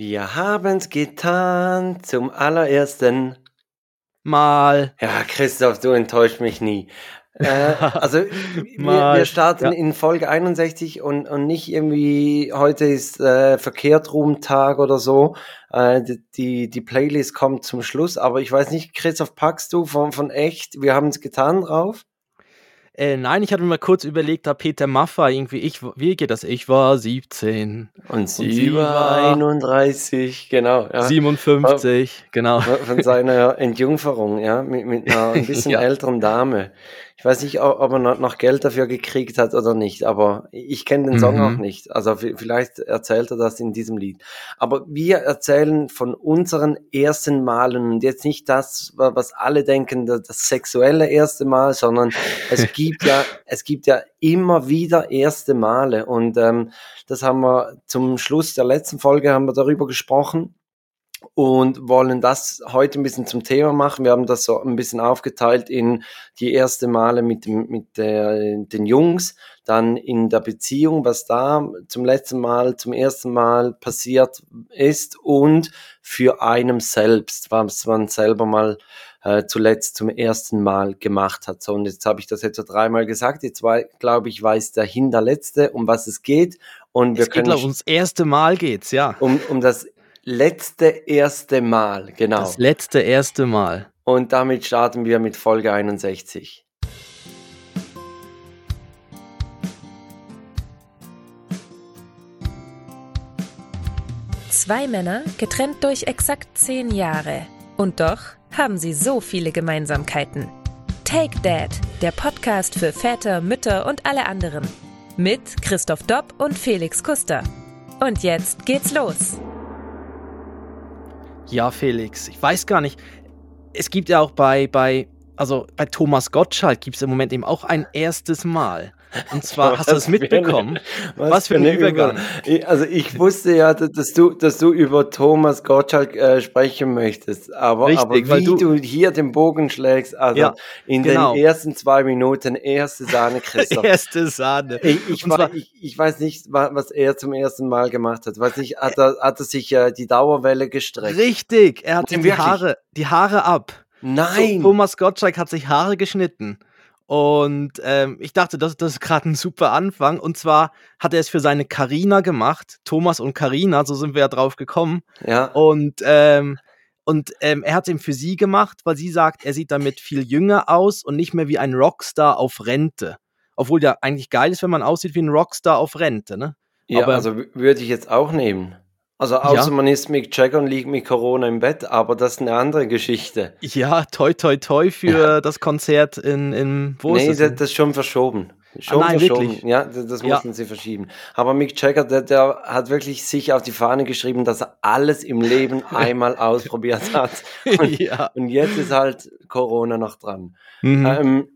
Wir haben's getan zum allerersten Mal. Ja, Christoph, du enttäuscht mich nie. Äh, also wir, wir starten ja. in Folge 61 und, und nicht irgendwie, heute ist äh, Verkehrtrumtag oder so. Äh, die, die Playlist kommt zum Schluss, aber ich weiß nicht, Christoph, packst du von, von echt, wir haben es getan drauf? Äh, nein, ich hatte mir mal kurz überlegt, da Peter Maffay irgendwie, ich, wie geht das? Ich war 17. Und sie, und sie war 31, genau. Ja. 57, genau. Von seiner Entjungferung, ja, mit, mit einer ein bisschen ja. älteren Dame. Ich weiß nicht, ob er noch Geld dafür gekriegt hat oder nicht, aber ich kenne den Song mhm. auch nicht. Also vielleicht erzählt er das in diesem Lied. Aber wir erzählen von unseren ersten Malen und jetzt nicht das, was alle denken, das, sexuelle erste Mal, sondern es gibt ja, es gibt ja immer wieder erste Male und ähm, das haben wir zum Schluss der letzten Folge haben wir darüber gesprochen und wollen das heute ein bisschen zum Thema machen. Wir haben das so ein bisschen aufgeteilt in die erste Male mit, mit der, den Jungs, dann in der Beziehung, was da zum letzten Mal, zum ersten Mal passiert ist und für einem selbst, was man selber mal äh, zuletzt zum ersten Mal gemacht hat. So, und jetzt habe ich das jetzt so dreimal gesagt. Jetzt glaube ich, weiß der Hinterletzte, um was es geht. Und wir es geht, können ums erste Mal geht's, ja. Um, um das letzte erste Mal, genau. Das letzte erste Mal. Und damit starten wir mit Folge 61. Zwei Männer, getrennt durch exakt zehn Jahre. Und doch haben sie so viele Gemeinsamkeiten. Take Dad, der Podcast für Väter, Mütter und alle anderen. Mit Christoph Dopp und Felix Kuster. Und jetzt geht's los. Ja, Felix, ich weiß gar nicht. Es gibt ja auch bei, bei, also bei Thomas Gottschalk gibt es im Moment eben auch ein erstes Mal. Und zwar, hast du das mitbekommen? was, was, für ein Übergang. Also ich wusste ja, dass du, dass du über Thomas Gottschalk äh, sprechen möchtest. Aber, Richtig, aber wie du, du, hier den Bogen schlägst, also ja, in genau. den ersten zwei Minuten erste Sahne, Christoph. erste Sahne. Ich, ich, zwar, ich, ich, weiß nicht, was er zum ersten Mal gemacht hat. Weiß nicht, hat er, hat er sich äh, die Dauerwelle gestreckt? Richtig, er hat die Haare, die Haare ab. Nein. So, Thomas Gottschalk hat sich Haare geschnitten. Und ähm, ich dachte, das, das ist gerade ein super Anfang. Und zwar hat er es für seine Karina gemacht, Thomas und Karina, so sind wir ja drauf gekommen. Ja. Und, ähm, und ähm, er hat es eben für sie gemacht, weil sie sagt, er sieht damit viel jünger aus und nicht mehr wie ein Rockstar auf Rente. Obwohl ja eigentlich geil ist, wenn man aussieht wie ein Rockstar auf Rente, ne? Ja, Aber, also würde ich jetzt auch nehmen. Also außer ja. man ist Mick Jagger und liegt mit Corona im Bett, aber das ist eine andere Geschichte. Ja, toi toi toi für ja. das Konzert in, in wo nee, ist das? das ist schon verschoben. Ah, schon ah, nein, verschoben. Wirklich? Ja, das, das mussten ja. sie verschieben. Aber Mick Jagger, der, der, hat wirklich sich auf die Fahne geschrieben, dass er alles im Leben einmal ausprobiert hat. Und, ja. und, jetzt ist halt Corona noch dran. Mhm. Ähm,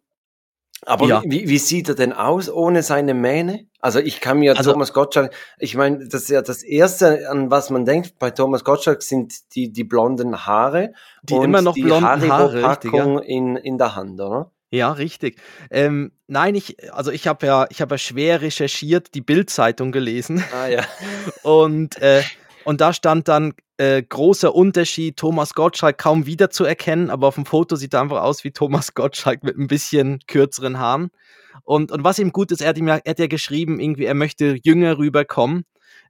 aber wie, wie sieht er denn aus ohne seine Mähne? Also ich kann mir also, Thomas Gottschalk, ich meine, das ist ja das Erste, an was man denkt bei Thomas Gottschalk, sind die, die blonden Haare. Die und immer noch die blonden Haare, richtig, ja. in, in der Hand, oder? Ja, richtig. Ähm, nein, ich, also ich habe ja, ich habe ja schwer recherchiert, die Bild-Zeitung gelesen. Ah ja. und äh, und da stand dann äh, großer Unterschied, Thomas Gottschalk kaum wiederzuerkennen, aber auf dem Foto sieht er einfach aus wie Thomas Gottschalk mit ein bisschen kürzeren Haaren. Und, und was ihm gut ist, er hat, ihm ja, er hat ja geschrieben, irgendwie, er möchte jünger rüberkommen.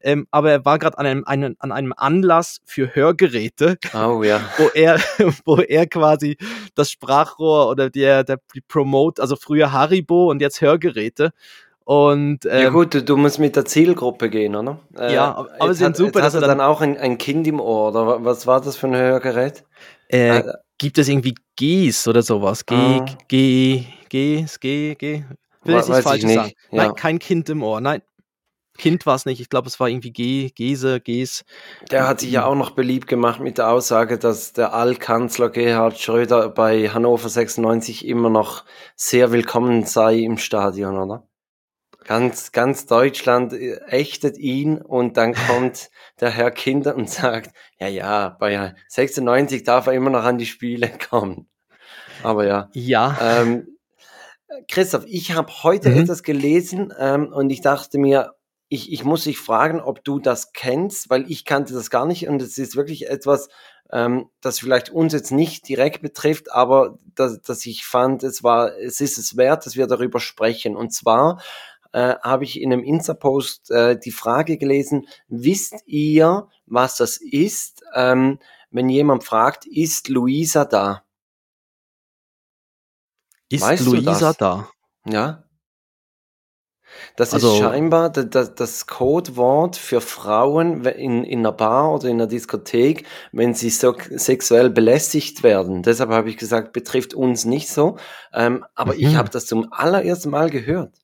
Ähm, aber er war gerade an einem, einem, an einem Anlass für Hörgeräte, oh, ja. wo, er, wo er quasi das Sprachrohr oder der, der Promote, also früher Haribo und jetzt Hörgeräte. Und, ähm, ja gut, du, du, musst mit der Zielgruppe gehen, oder? Äh, ja, aber sie sind super. Jetzt dass er dann, dann auch ein, ein, Kind im Ohr, oder was war das für ein Hörgerät? Äh, äh, gibt es irgendwie Gs oder sowas? G, ah. G, G, G, G. Will ich nicht falsch sagen. Ja. Nein, kein Kind im Ohr. Nein, Kind war es nicht. Ich glaube, es war irgendwie G, Gese, Gs. Der hat sich ja auch noch beliebt gemacht mit der Aussage, dass der Altkanzler Gerhard Schröder bei Hannover 96 immer noch sehr willkommen sei im Stadion, oder? Ganz, ganz Deutschland äh, ächtet ihn und dann kommt der Herr Kinder und sagt, ja, ja, bei 96 darf er immer noch an die Spiele kommen. Aber ja. Ja. Ähm, Christoph, ich habe heute mhm. etwas gelesen ähm, und ich dachte mir, ich, ich muss dich fragen, ob du das kennst, weil ich kannte das gar nicht und es ist wirklich etwas, ähm, das vielleicht uns jetzt nicht direkt betrifft, aber dass, dass ich fand, es war, es ist es wert, dass wir darüber sprechen. Und zwar äh, habe ich in einem Insta-Post äh, die Frage gelesen, wisst ihr, was das ist, ähm, wenn jemand fragt, ist Luisa da? Ist weißt Luisa da? Ja. Das also, ist scheinbar das, das Codewort für Frauen in, in einer Bar oder in einer Diskothek, wenn sie so sexuell belästigt werden. Deshalb habe ich gesagt, betrifft uns nicht so. Ähm, aber mhm. ich habe das zum allerersten Mal gehört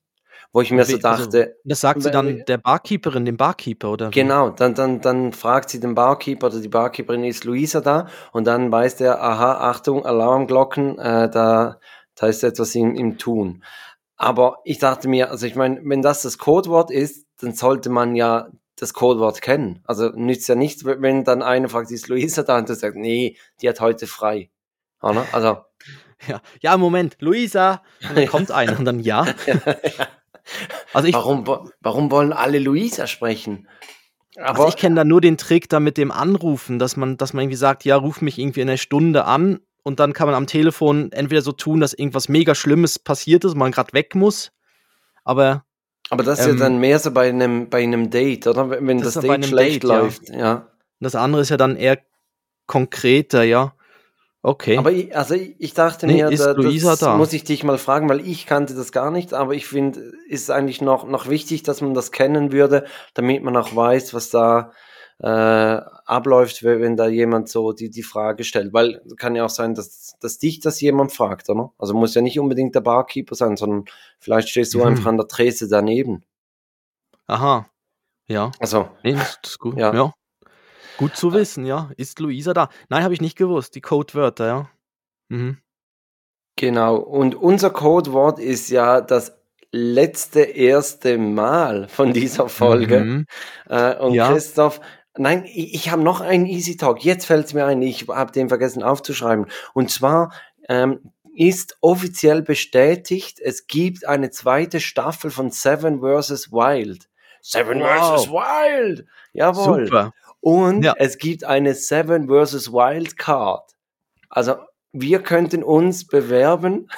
wo ich mir so also, dachte. Also, das sagt sie dann der Barkeeperin, dem Barkeeper, oder? Genau, dann, dann, dann fragt sie den Barkeeper oder die Barkeeperin, ist Luisa da? Und dann weiß der, aha, Achtung, Alarmglocken, äh, da, da ist etwas im, im Tun. Aber ich dachte mir, also ich meine, wenn das das Codewort ist, dann sollte man ja das Codewort kennen. Also nützt ja nichts, wenn dann einer fragt, ist Luisa da? Und du sagst, nee, die hat heute frei. Oder? Also. Ja, ja, Moment, Luisa. Und dann kommt einer und dann ja. also ich, warum, warum wollen alle Luisa sprechen? Aber also ich kenne da nur den Trick da mit dem Anrufen, dass man, dass man irgendwie sagt, ja, ruf mich irgendwie in einer Stunde an und dann kann man am Telefon entweder so tun, dass irgendwas mega Schlimmes passiert ist, man gerade weg muss, aber aber das ist ähm, ja dann mehr so bei einem bei einem Date, oder wenn das, das Date schlecht Date, läuft, ja. ja. Das andere ist ja dann eher konkreter, ja. Okay. Aber ich, also ich dachte nee, mir, da, das da? muss ich dich mal fragen, weil ich kannte das gar nicht, aber ich finde, ist eigentlich noch, noch wichtig, dass man das kennen würde, damit man auch weiß, was da äh, abläuft, wenn da jemand so die, die Frage stellt. Weil kann ja auch sein, dass, dass dich das jemand fragt, oder? Also muss ja nicht unbedingt der Barkeeper sein, sondern vielleicht stehst du mhm. einfach an der Trese daneben. Aha. Ja. Also. Nee, das ist gut. Ja. ja. Gut zu wissen, ja. Ist Luisa da? Nein, habe ich nicht gewusst. Die Codewörter, ja. Mhm. Genau. Und unser Codewort ist ja das letzte erste Mal von dieser Folge. Mhm. Äh, und ja. Christoph, Nein, ich, ich habe noch einen Easy Talk. Jetzt fällt es mir ein, ich habe den vergessen aufzuschreiben. Und zwar ähm, ist offiziell bestätigt, es gibt eine zweite Staffel von Seven vs. Wild. Seven wow. vs. Wild! Jawohl. Super. Und ja. es gibt eine Seven vs. Wild Card. Also wir könnten uns bewerben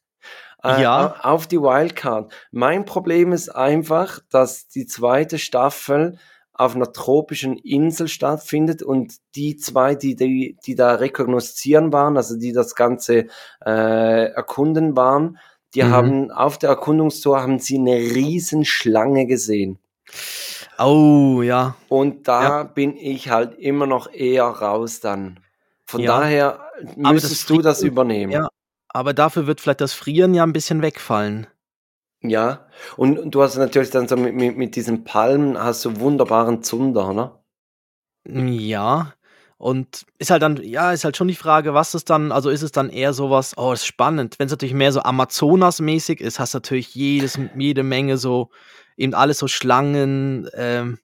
äh, ja. auf die Wildcard. Mein Problem ist einfach, dass die zweite Staffel auf einer tropischen Insel stattfindet und die zwei, die, die, die da rekognoszieren waren, also die das Ganze äh, erkunden waren, die mhm. haben auf der Erkundungstour haben sie eine riesen Schlange gesehen. Oh, ja. Und da ja. bin ich halt immer noch eher raus dann. Von ja. daher müsstest du das übernehmen. Ja, aber dafür wird vielleicht das Frieren ja ein bisschen wegfallen. Ja, und du hast natürlich dann so mit, mit, mit diesen Palmen hast du wunderbaren Zunder, oder? Ja, und ist halt dann, ja, ist halt schon die Frage, was ist dann, also ist es dann eher sowas, oh, ist spannend. Wenn es natürlich mehr so Amazonas-mäßig ist, hast du natürlich jedes, jede Menge so, eben alles so Schlangen, ähm,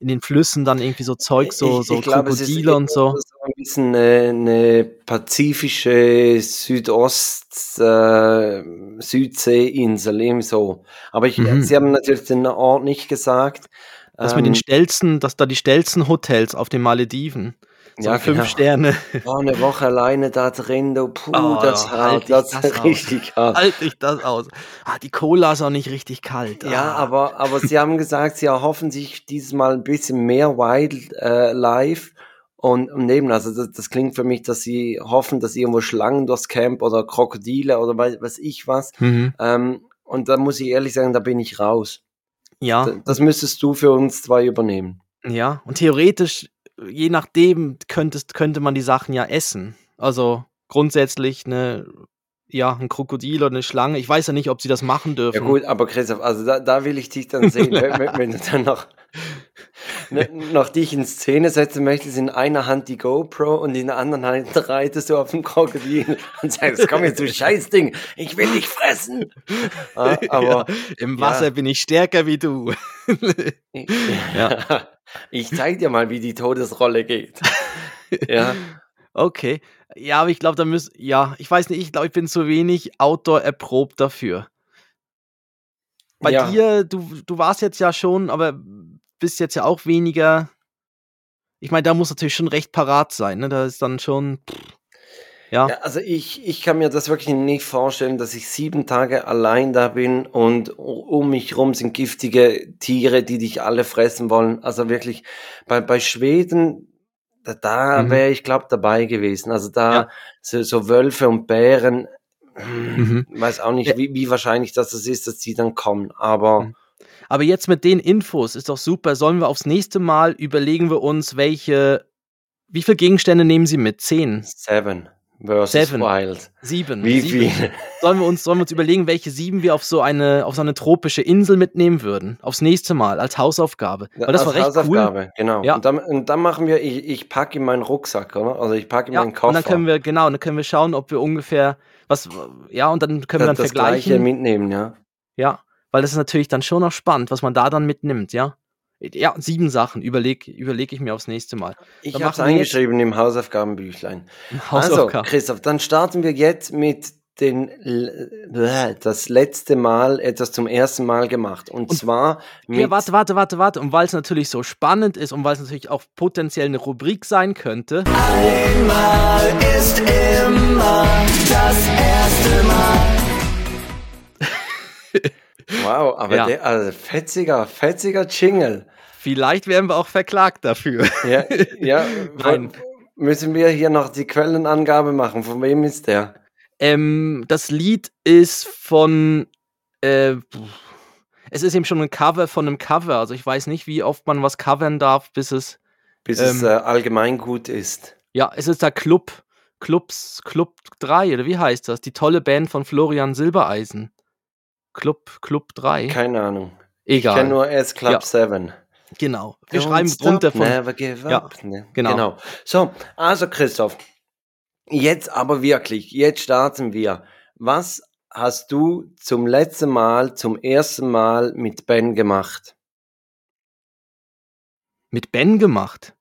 in den Flüssen dann irgendwie so Zeug, so, so ich, ich Krokodile und so. Ein bisschen eine, eine pazifische Südost, äh, Südseeinsel, eben so. Aber ich, mhm. sie haben natürlich den Ort nicht gesagt. Das ähm, mit den ähm, stellsten, dass da die stellsten Hotels auf den Malediven. So ja, fünf genau. Sterne. Oh, eine Woche alleine da drin, du, puh, oh, das halt das, das richtig hart. Halt ich das aus. Ah, die Cola ist auch nicht richtig kalt. Ah. Ja, aber, aber sie haben gesagt, sie erhoffen sich dieses Mal ein bisschen mehr Wildlife. Äh, und, und eben, also das, das, klingt für mich, dass sie hoffen, dass irgendwo Schlangen durchs Camp oder Krokodile oder weiß, weiß ich was. Mhm. Ähm, und da muss ich ehrlich sagen, da bin ich raus. Ja. Das, das müsstest du für uns zwei übernehmen. Ja, und theoretisch je nachdem könntest, könnte man die Sachen ja essen. Also grundsätzlich eine, ja, ein Krokodil oder eine Schlange. Ich weiß ja nicht, ob sie das machen dürfen. Ja gut, aber Christoph, also da, da will ich dich dann sehen, wenn, wenn, du dann noch, ne, noch dich in Szene setzen möchtest, in einer Hand die GoPro und in der anderen Hand reitest du auf dem Krokodil und sagst, komm jetzt du Scheißding, ich will dich fressen. Ja, aber ja, im Wasser ja. bin ich stärker wie du. ja. Ich zeig dir mal, wie die Todesrolle geht. ja. Okay. Ja, aber ich glaube, da müssen, ja, ich weiß nicht, ich glaube, ich bin zu wenig Outdoor erprobt dafür. bei ja. dir, du, du warst jetzt ja schon, aber bist jetzt ja auch weniger. Ich meine, da muss natürlich schon recht parat sein, ne? Da ist dann schon. Ja. ja. Also ich, ich kann mir das wirklich nicht vorstellen, dass ich sieben Tage allein da bin und um mich rum sind giftige Tiere, die dich alle fressen wollen. Also wirklich, bei, bei Schweden, da, da mhm. wäre ich glaube dabei gewesen. Also da ja. so, so Wölfe und Bären, mhm. weiß auch nicht, wie, wie wahrscheinlich das ist, dass die dann kommen. Aber mhm. Aber jetzt mit den Infos ist doch super. Sollen wir aufs nächste Mal überlegen wir uns, welche, wie viele Gegenstände nehmen Sie mit? Zehn? Seven versus Seven. Wild. Sieben. Wie sieben. viel? Sollen wir, uns, sollen wir uns überlegen, welche sieben wir auf so eine, auf so eine tropische Insel mitnehmen würden? Aufs nächste Mal, als Hausaufgabe. Weil das war recht Hausaufgabe, cool. genau. Ja. Und, dann, und dann machen wir, ich, ich packe in meinen Rucksack, oder? Also ich packe in ja, meinen Koffer. Und dann können wir, genau, dann können wir schauen, ob wir ungefähr, was, ja, und dann können wir dann das vergleichen. Das Gleiche mitnehmen, ja. Ja, weil das ist natürlich dann schon noch spannend, was man da dann mitnimmt, ja. Ja, sieben Sachen überlege überleg ich mir aufs nächste Mal. Ich habe es eingeschrieben im Hausaufgabenbüchlein. Hausaufgaben. Also, Christoph, dann starten wir jetzt mit den das letzte Mal etwas zum ersten Mal gemacht und, und zwar mit ja, warte warte warte warte und weil es natürlich so spannend ist und weil es natürlich auch potenziell eine Rubrik sein könnte einmal ist immer das erste Mal wow aber ja. der also fetziger fetziger Jingle Vielleicht werden wir auch verklagt dafür. Ja, ja Nein. müssen wir hier noch die Quellenangabe machen. Von wem ist der? Ähm, das Lied ist von. Äh, es ist eben schon ein Cover von einem Cover. Also ich weiß nicht, wie oft man was covern darf, bis es. Bis ähm, es äh, allgemein gut ist. Ja, es ist der Club. Clubs, Club 3, oder wie heißt das? Die tolle Band von Florian Silbereisen. Club, Club 3. Keine Ahnung. Egal. Ich kenne nur S Club ja. 7. Genau. Wir Don't schreiben drunter von. Never give up. Ja, ne? genau. genau. So, also Christoph, jetzt aber wirklich, jetzt starten wir. Was hast du zum letzten Mal, zum ersten Mal mit Ben gemacht? Mit Ben gemacht?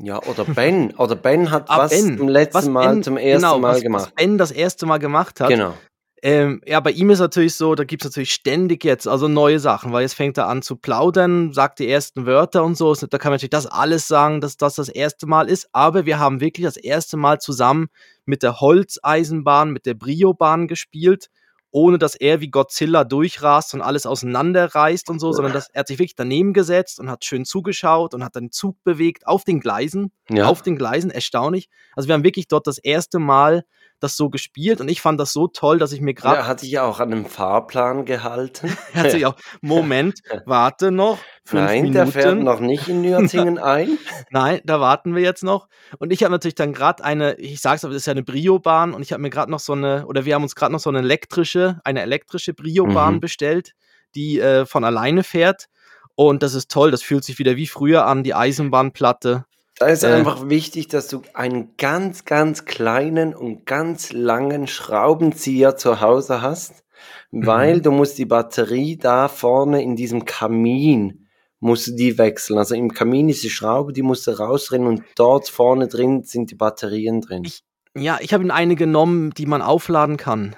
Ja, oder Ben. Oder Ben hat ah, was ben. zum letzten was Mal, ben, zum ersten genau, Mal was, gemacht. Was Ben das erste Mal gemacht hat. Genau. Ähm, ja, bei ihm ist natürlich so, da gibt es natürlich ständig jetzt also neue Sachen, weil jetzt fängt er an zu plaudern, sagt die ersten Wörter und so. Da kann man natürlich das alles sagen, dass das das erste Mal ist. Aber wir haben wirklich das erste Mal zusammen mit der Holzeisenbahn, mit der Brio-Bahn gespielt, ohne dass er wie Godzilla durchrast und alles auseinanderreißt und so, sondern dass er hat sich wirklich daneben gesetzt und hat schön zugeschaut und hat den Zug bewegt auf den Gleisen. Ja. Auf den Gleisen, erstaunlich. Also wir haben wirklich dort das erste Mal das so gespielt und ich fand das so toll, dass ich mir gerade. Er hat sich ja auch an einem Fahrplan gehalten. er hat sich auch, Moment, warte noch. Nein, Minuten. der fährt noch nicht in Nürtingen ein. Nein, da warten wir jetzt noch. Und ich habe natürlich dann gerade eine, ich sag's aber, das ist ja eine Brio-Bahn und ich habe mir gerade noch so eine, oder wir haben uns gerade noch so eine elektrische, eine elektrische Brio-Bahn mhm. bestellt, die äh, von alleine fährt. Und das ist toll, das fühlt sich wieder wie früher an, die Eisenbahnplatte. Da ist äh, einfach wichtig, dass du einen ganz, ganz kleinen und ganz langen Schraubenzieher zu Hause hast, weil mhm. du musst die Batterie da vorne in diesem Kamin musst du die wechseln. Also im Kamin ist die Schraube, die musst du rausdrehen und dort vorne drin sind die Batterien drin. Ich, ja, ich habe ihn eine genommen, die man aufladen kann.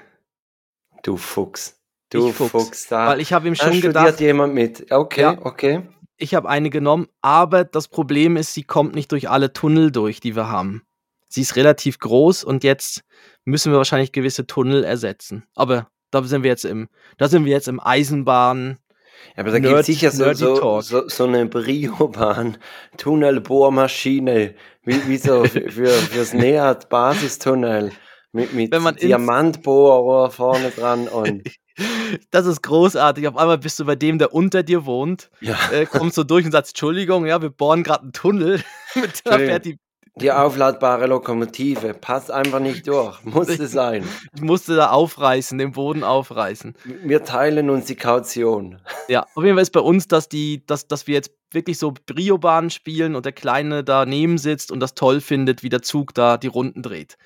Du Fuchs. Du ich Fuchs. Fuchs da. Weil ich habe ihm schon da gedacht. jemand mit. Okay, ja. okay ich habe eine genommen, aber das Problem ist, sie kommt nicht durch alle Tunnel durch, die wir haben. Sie ist relativ groß und jetzt müssen wir wahrscheinlich gewisse Tunnel ersetzen. Aber da sind wir jetzt im, da sind wir jetzt im Eisenbahn. Ja, aber da gibt es sicher so, so, so, so, eine Brio-Bahn, Tunnelbohrmaschine, wie, wie so für, für, fürs NEAT-Basistunnel mit, mit Diamantbohrer vorne dran und Das ist großartig. Auf einmal bist du bei dem, der unter dir wohnt, ja. äh, kommst so durch und sagst, Entschuldigung, ja, wir bohren gerade einen Tunnel. Mit der fährt die die aufladbare Lokomotive passt einfach nicht durch. Musste sein. Ich musste da aufreißen, den Boden aufreißen. Wir teilen uns die Kaution. Ja, auf jeden Fall ist bei uns, dass, die, dass, dass wir jetzt wirklich so Brio-Bahn spielen und der Kleine daneben sitzt und das toll findet, wie der Zug da die Runden dreht.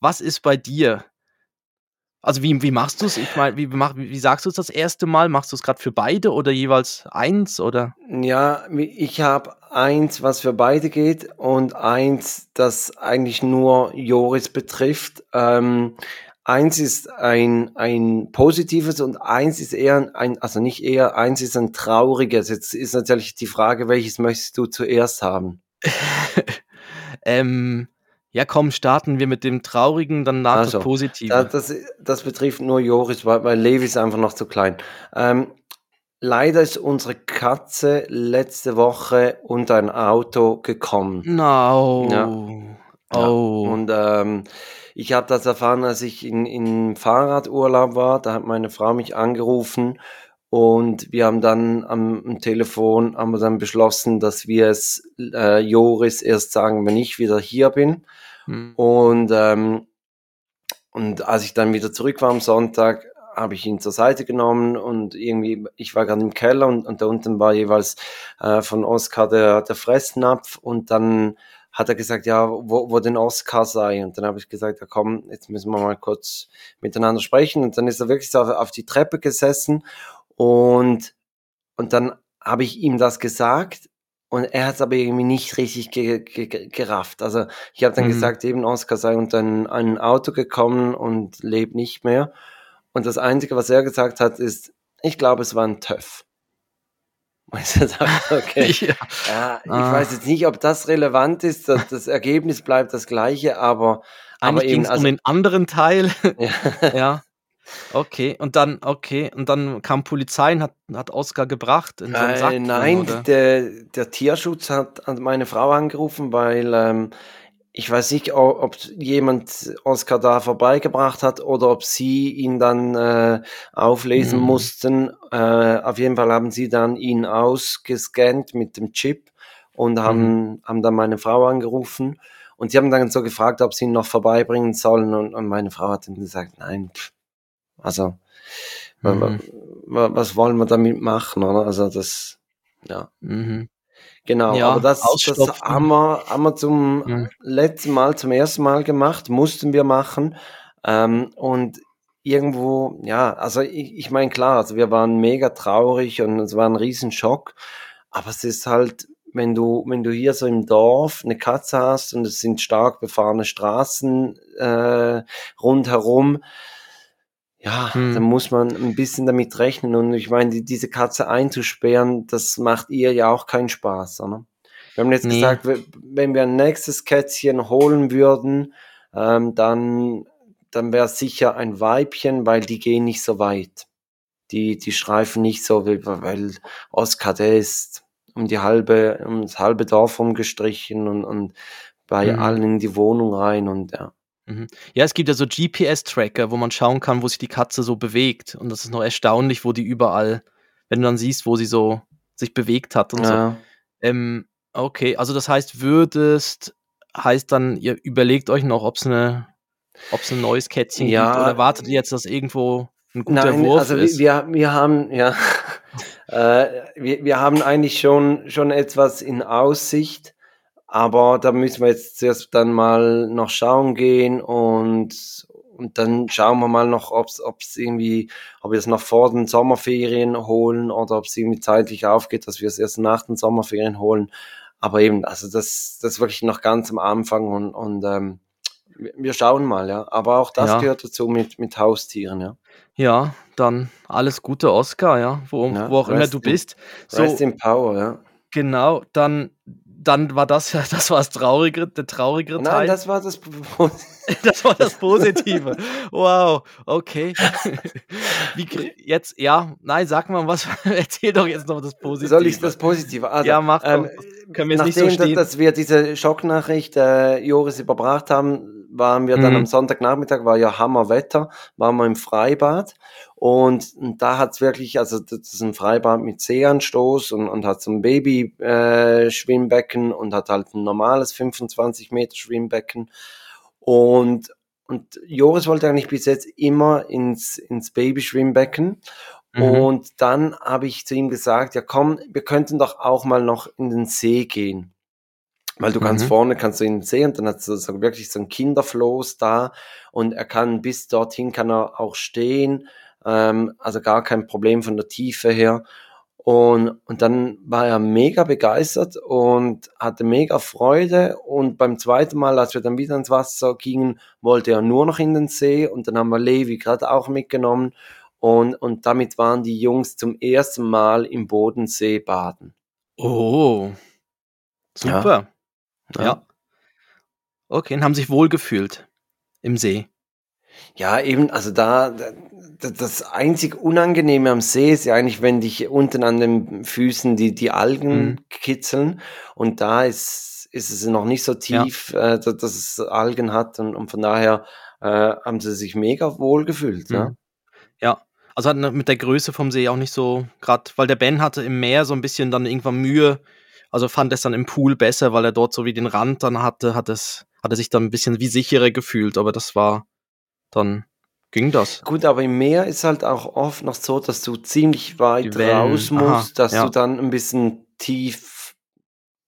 Was ist bei dir? Also wie, wie machst du es? Ich meine, wie, wie, wie sagst du es das erste Mal? Machst du es gerade für beide oder jeweils eins oder? Ja, ich habe eins, was für beide geht und eins, das eigentlich nur Joris betrifft. Ähm, eins ist ein, ein positives und eins ist eher ein, also nicht eher, eins ist ein trauriges. Jetzt ist natürlich die Frage, welches möchtest du zuerst haben? ähm, ja, komm, starten wir mit dem Traurigen, dann nach also, das Positive. Das, das, das, betrifft nur Joris, weil, weil Levi ist einfach noch zu klein. Ähm, leider ist unsere Katze letzte Woche unter ein Auto gekommen. No. Ja. Oh. Ja. Und ähm, ich habe das erfahren, als ich in, in Fahrradurlaub war. Da hat meine Frau mich angerufen und wir haben dann am, am Telefon haben wir dann beschlossen, dass wir es äh, Joris erst sagen, wenn ich wieder hier bin. Hm. Und ähm, und als ich dann wieder zurück war am Sonntag, habe ich ihn zur Seite genommen und irgendwie, ich war gerade im Keller und, und da unten war jeweils äh, von Oscar der, der Fressnapf und dann hat er gesagt, ja, wo, wo denn Oscar sei. Und dann habe ich gesagt, ja komm, jetzt müssen wir mal kurz miteinander sprechen. Und dann ist er wirklich so auf, auf die Treppe gesessen und, und dann habe ich ihm das gesagt und er hat es aber irgendwie nicht richtig ge ge gerafft. Also ich habe dann mhm. gesagt, eben Oscar sei unter ein, ein Auto gekommen und lebt nicht mehr. Und das Einzige, was er gesagt hat, ist, ich glaube, es war ein TÜV. okay. ja. ja. ich ah. weiß jetzt nicht, ob das relevant ist. Das, das Ergebnis bleibt das gleiche, aber. Eigentlich ging es also, um den anderen Teil. ja. ja. Okay, und dann, okay, und dann kam Polizei und hat, hat Oscar gebracht in so einen Sack. Nein, drin, der, der Tierschutz hat meine Frau angerufen, weil ähm, ich weiß nicht, ob jemand Oscar da vorbeigebracht hat oder ob sie ihn dann äh, auflesen mhm. mussten. Äh, auf jeden Fall haben sie dann ihn ausgescannt mit dem Chip und haben, mhm. haben dann meine Frau angerufen. Und sie haben dann so gefragt, ob sie ihn noch vorbeibringen sollen. Und, und meine Frau hat dann gesagt, nein, pff, also mhm. was wollen wir damit machen? Oder? Also das, ja. Mhm. Genau, ja, aber das, das haben, wir, haben wir zum ja. letzten Mal, zum ersten Mal gemacht, mussten wir machen. Ähm, und irgendwo, ja, also ich, ich meine, klar, also wir waren mega traurig und es war ein Riesenschock. Aber es ist halt, wenn du, wenn du hier so im Dorf eine Katze hast und es sind stark befahrene Straßen äh, rundherum, ja, hm. dann muss man ein bisschen damit rechnen. Und ich meine, die, diese Katze einzusperren, das macht ihr ja auch keinen Spaß. Oder? Wir haben jetzt nee. gesagt, wenn wir ein nächstes Kätzchen holen würden, ähm, dann, dann wäre es sicher ein Weibchen, weil die gehen nicht so weit. Die, die schreifen nicht so, weil Oscar, der ist um die halbe, um das halbe Dorf rumgestrichen und, und bei mhm. allen in die Wohnung rein und ja. Mhm. Ja, es gibt ja so GPS-Tracker, wo man schauen kann, wo sich die Katze so bewegt. Und das ist noch erstaunlich, wo die überall, wenn du dann siehst, wo sie so sich bewegt hat und ja. so. Ähm, okay, also das heißt, würdest, heißt dann, ihr überlegt euch noch, ob es eine, ob es ein neues Kätzchen ja, gibt oder wartet ihr jetzt, dass irgendwo ein guter nein, Wurf also ist? Wir, wir haben, ja, äh, wir, wir haben eigentlich schon, schon etwas in Aussicht. Aber da müssen wir jetzt zuerst dann mal noch schauen gehen und, und dann schauen wir mal noch, ob es irgendwie, ob wir es noch vor den Sommerferien holen oder ob es irgendwie zeitlich aufgeht, dass wir es erst nach den Sommerferien holen. Aber eben, also das, das ist wirklich noch ganz am Anfang und, und ähm, wir schauen mal, ja. Aber auch das ja. gehört dazu mit, mit Haustieren, ja. Ja, dann alles Gute, Oscar, ja, wo, ja, wo auch immer du bist. So, rest in Power, ja. Genau, dann dann war das ja, das war das traurige, der traurigere Nein, Teil. das war das Das war das Positive. wow, okay. Wie, jetzt, ja, nein, sag mal was, erzähl doch jetzt noch das Positive. Soll ich das Positive? Also, ja, mach ähm, Können wir es nicht so stehen? Dass, dass wir diese Schocknachricht äh, Joris überbracht haben, waren wir dann mhm. am Sonntagnachmittag, war ja Hammerwetter, waren wir im Freibad und, und da hat's wirklich, also das ist ein Freibad mit Seeanstoß und, und hat so ein Baby-Schwimmbecken äh, und hat halt ein normales 25 Meter Schwimmbecken. Und, und Joris wollte eigentlich bis jetzt immer ins, ins Babyschwimmbecken. Mhm. Und dann habe ich zu ihm gesagt, ja komm, wir könnten doch auch mal noch in den See gehen. Weil du ganz mhm. vorne kannst du ihn sehen und dann hat so wirklich so ein Kinderfloß da und er kann bis dorthin kann er auch stehen, ähm, also gar kein Problem von der Tiefe her. Und, und dann war er mega begeistert und hatte mega Freude. Und beim zweiten Mal, als wir dann wieder ins Wasser gingen, wollte er nur noch in den See. Und dann haben wir Levi gerade auch mitgenommen. Und, und damit waren die Jungs zum ersten Mal im Bodensee baden. Oh, super. Ja. ja. Okay, und haben sich wohl gefühlt im See. Ja, eben, also da, das einzig Unangenehme am See ist ja eigentlich, wenn dich unten an den Füßen die, die Algen mhm. kitzeln und da ist, ist es noch nicht so tief, ja. äh, dass, dass, es Algen hat und, und von daher äh, haben sie sich mega wohl gefühlt. Mhm. Ja? ja, also hat mit der Größe vom See auch nicht so, gerade weil der Ben hatte im Meer so ein bisschen dann irgendwann Mühe, also fand es dann im Pool besser, weil er dort so wie den Rand dann hatte, hat es, hat er sich dann ein bisschen wie sicherer gefühlt, aber das war dann ging das. Gut, aber im Meer ist halt auch oft noch so, dass du ziemlich weit raus musst, Aha, dass ja. du dann ein bisschen tief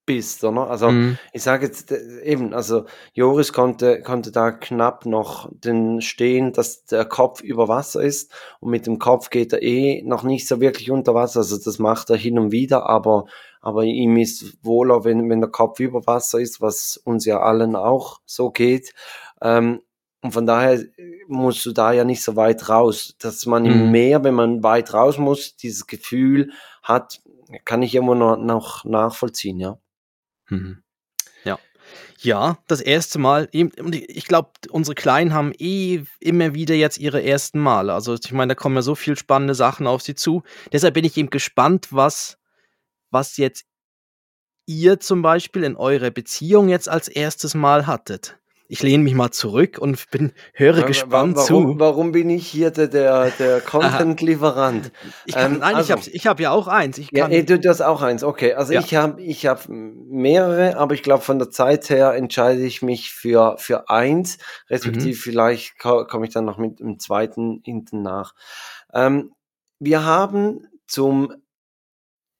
bist, oder? Also mhm. ich sage jetzt eben, also Joris konnte, konnte da knapp noch den stehen, dass der Kopf über Wasser ist und mit dem Kopf geht er eh noch nicht so wirklich unter Wasser, also das macht er hin und wieder, aber, aber ihm ist wohler, wenn, wenn der Kopf über Wasser ist, was uns ja allen auch so geht. Ähm, und von daher musst du da ja nicht so weit raus. Dass man im mhm. Meer, wenn man weit raus muss, dieses Gefühl hat, kann ich immer noch, noch nachvollziehen, ja. Mhm. Ja. Ja, das erste Mal. Und ich glaube, unsere Kleinen haben eh immer wieder jetzt ihre ersten Male. Also ich meine, da kommen ja so viele spannende Sachen auf sie zu. Deshalb bin ich eben gespannt, was, was jetzt ihr zum Beispiel in eurer Beziehung jetzt als erstes Mal hattet ich lehne mich mal zurück und bin, höre ja, gespannt warum, zu. Warum bin ich hier der, der, der Content-Lieferant? Ähm, nein, also, ich habe ich hab ja auch eins. Ich kann, ja, du, du hast auch eins, okay. Also ja. ich habe ich hab mehrere, aber ich glaube, von der Zeit her entscheide ich mich für, für eins, respektive mhm. vielleicht komme ich dann noch mit dem zweiten hinten nach. Ähm, wir haben zum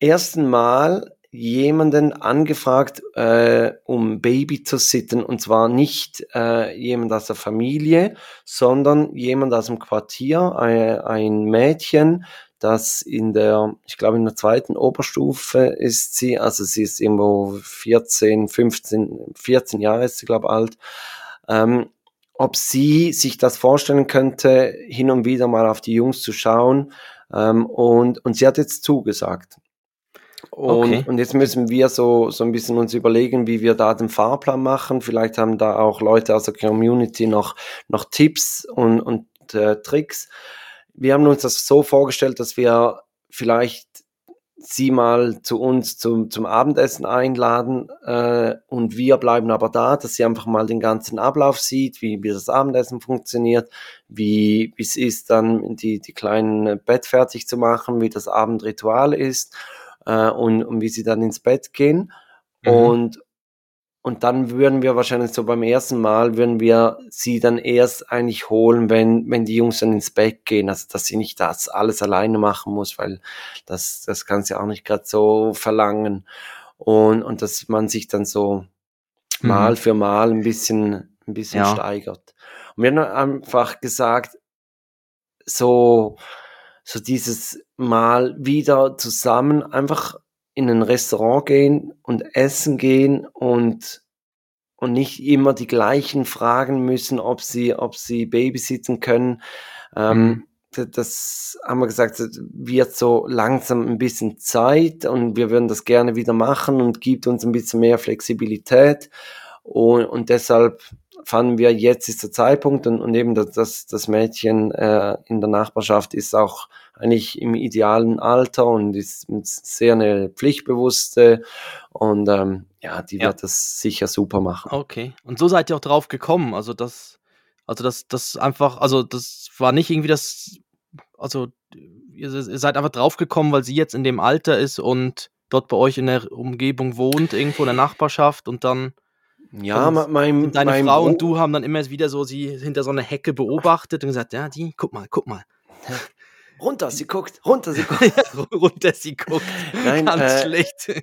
ersten Mal jemanden angefragt, äh, um Baby zu sitten. Und zwar nicht äh, jemand aus der Familie, sondern jemand aus dem Quartier, ein, ein Mädchen, das in der, ich glaube in der zweiten Oberstufe ist sie, also sie ist irgendwo 14, 15, 14 Jahre ist sie, glaube ich, alt. Ähm, ob sie sich das vorstellen könnte, hin und wieder mal auf die Jungs zu schauen. Ähm, und, und sie hat jetzt zugesagt. Und, okay. und jetzt müssen wir so, so ein bisschen uns überlegen, wie wir da den Fahrplan machen. Vielleicht haben da auch Leute aus der Community noch, noch Tipps und, und äh, Tricks. Wir haben uns das so vorgestellt, dass wir vielleicht sie mal zu uns zum, zum Abendessen einladen äh, und wir bleiben aber da, dass sie einfach mal den ganzen Ablauf sieht, wie, wie das Abendessen funktioniert, wie es ist, dann die, die kleinen Bett fertig zu machen, wie das Abendritual ist äh, und, und wie sie dann ins Bett gehen. Mhm. Und, und dann würden wir wahrscheinlich so beim ersten Mal, würden wir sie dann erst eigentlich holen, wenn, wenn die Jungs dann ins Bett gehen. Also, dass sie nicht das alles alleine machen muss, weil das, das kann sie auch nicht gerade so verlangen. Und, und dass man sich dann so mhm. Mal für Mal ein bisschen, ein bisschen ja. steigert. Und wir haben einfach gesagt, so, so dieses Mal wieder zusammen einfach in ein Restaurant gehen und essen gehen und und nicht immer die gleichen fragen müssen, ob sie, ob sie babysitten können. Ähm, mhm. Das haben wir gesagt, wird so langsam ein bisschen Zeit und wir würden das gerne wieder machen und gibt uns ein bisschen mehr Flexibilität. Und, und deshalb fanden wir, jetzt ist der Zeitpunkt und, und eben das, das Mädchen äh, in der Nachbarschaft ist auch eigentlich im idealen Alter und ist sehr eine pflichtbewusste und ähm, ja, die ja. wird das sicher super machen. Okay. Und so seid ihr auch drauf gekommen. Also das, also das, das einfach, also das war nicht irgendwie das, also ihr, ihr seid einfach drauf gekommen, weil sie jetzt in dem Alter ist und dort bei euch in der Umgebung wohnt, irgendwo in der Nachbarschaft und dann ja, mein, deine mein Frau Bro und du haben dann immer wieder so sie hinter so einer Hecke beobachtet und gesagt, ja, die, guck mal, guck mal. Runter, sie guckt, runter, sie guckt. runter, sie guckt. Nein, Ganz äh, schlecht.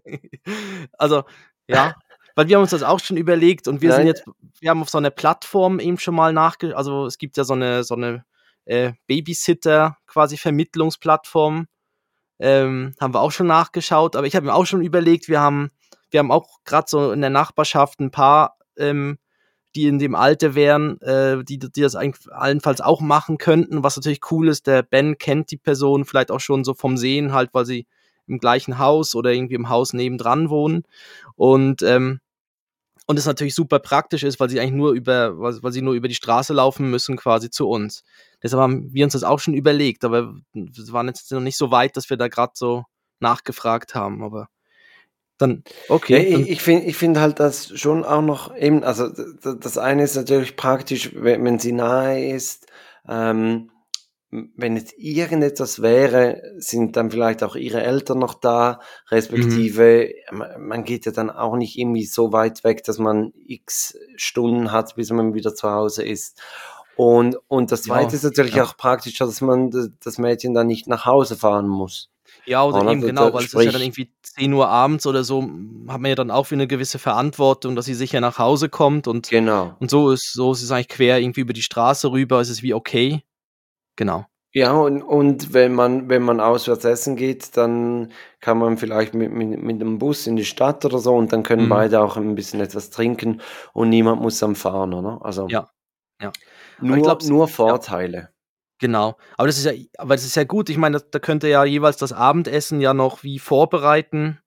also, ja, weil wir haben uns das auch schon überlegt und wir Nein. sind jetzt, wir haben auf so einer Plattform eben schon mal nachge, also es gibt ja so eine, so eine äh, Babysitter quasi Vermittlungsplattform, Ähm, haben wir auch schon nachgeschaut, aber ich habe mir auch schon überlegt, wir haben, wir haben auch gerade so in der Nachbarschaft ein paar, ähm, die in dem Alter wären, äh, die, die das allenfalls auch machen könnten. Was natürlich cool ist, der Ben kennt die Person vielleicht auch schon so vom Sehen halt, weil sie im gleichen Haus oder irgendwie im Haus nebendran wohnen. Und ähm, und es natürlich super praktisch ist, weil sie eigentlich nur über, weil, sie nur über die Straße laufen müssen, quasi zu uns. Deshalb haben wir uns das auch schon überlegt, aber wir waren jetzt noch nicht so weit, dass wir da gerade so nachgefragt haben. Aber dann, okay. Ja, ich, ich finde ich find halt das schon auch noch eben, also das eine ist natürlich praktisch, wenn, wenn sie nahe ist, ähm, wenn jetzt irgendetwas wäre, sind dann vielleicht auch ihre Eltern noch da, respektive mhm. man geht ja dann auch nicht irgendwie so weit weg, dass man x Stunden hat, bis man wieder zu Hause ist. Und, und das Zweite ja, ist natürlich ja. auch praktisch, dass man das Mädchen dann nicht nach Hause fahren muss. Ja, oder, oder eben genau, weil es ist ja dann irgendwie 10 Uhr abends oder so, hat man ja dann auch wie eine gewisse Verantwortung, dass sie sicher nach Hause kommt und, genau. und so ist so ist es eigentlich quer irgendwie über die Straße rüber, ist es wie okay. Genau. Ja, und, und wenn man, wenn man auswärts essen geht, dann kann man vielleicht mit, mit, mit dem Bus in die Stadt oder so und dann können mhm. beide auch ein bisschen etwas trinken und niemand muss am fahren, oder? Also ja. ja. Nur, glaub, nur Vorteile. Ja. Genau. Aber das ist ja, aber das ist ja gut. Ich meine, da, könnte ja jeweils das Abendessen ja noch wie vorbereiten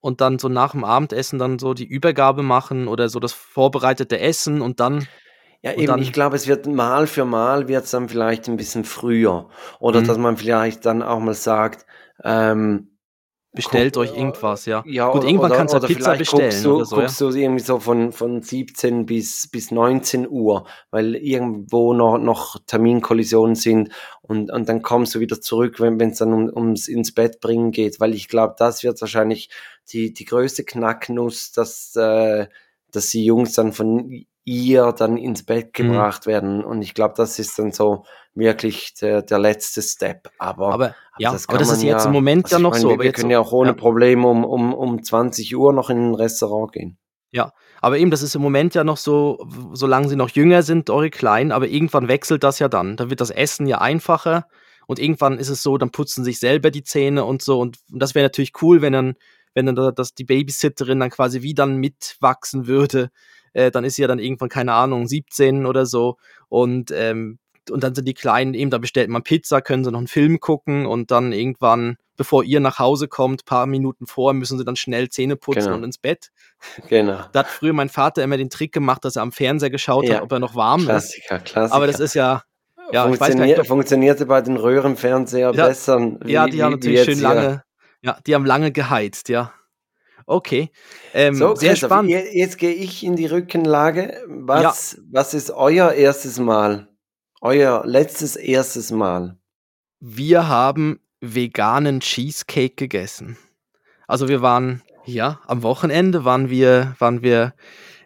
und dann so nach dem Abendessen dann so die Übergabe machen oder so das vorbereitete Essen und dann ja, eben, dann, ich glaube, es wird mal für mal wird es dann vielleicht ein bisschen früher. Oder mhm. dass man vielleicht dann auch mal sagt, ähm, Bestellt euch irgendwas, ja. ja Gut, irgendwann kannst du ja Pizza bestellen guckst du, oder so. Guckst ja? du irgendwie so von, von 17 bis, bis 19 Uhr, weil irgendwo noch, noch Terminkollisionen sind und, und dann kommst du wieder zurück, wenn es dann um, ums ins Bett bringen geht, weil ich glaube, das wird wahrscheinlich die, die größte Knacknuss, dass, äh, dass die Jungs dann von ihr dann ins Bett mhm. gebracht mhm. werden. Und ich glaube, das ist dann so wirklich der, der letzte Step. Aber, aber ja, das, aber das ist jetzt ja, im Moment also ja noch meine, so. Wir, wir können ja auch ohne ja. Probleme um, um, um 20 Uhr noch in ein Restaurant gehen. Ja, aber eben, das ist im Moment ja noch so, solange sie noch jünger sind, eure Kleinen, aber irgendwann wechselt das ja dann. Dann wird das Essen ja einfacher und irgendwann ist es so, dann putzen sich selber die Zähne und so. Und, und das wäre natürlich cool, wenn dann, wenn dann das, die Babysitterin dann quasi wie dann mitwachsen würde äh, dann ist sie ja dann irgendwann, keine Ahnung, 17 oder so und ähm, und dann sind die Kleinen eben, da bestellt man Pizza, können sie noch einen Film gucken und dann irgendwann, bevor ihr nach Hause kommt, paar Minuten vor, müssen sie dann schnell Zähne putzen genau. und ins Bett. Genau. Da hat früher mein Vater immer den Trick gemacht, dass er am Fernseher geschaut ja. hat, ob er noch warm Klassiker, ist. Klassiker. Aber das ist ja, ja, Funktionier nicht, funktionierte bei den Röhrenfernseher ja, besser. Wie, ja, die haben natürlich schön lange, ja, die haben lange geheizt, ja. Okay. Ähm, so, sehr spannend. Jetzt, jetzt gehe ich in die Rückenlage. Was, ja. was ist euer erstes Mal? Euer letztes erstes Mal? Wir haben veganen Cheesecake gegessen. Also wir waren, ja, am Wochenende waren wir, waren wir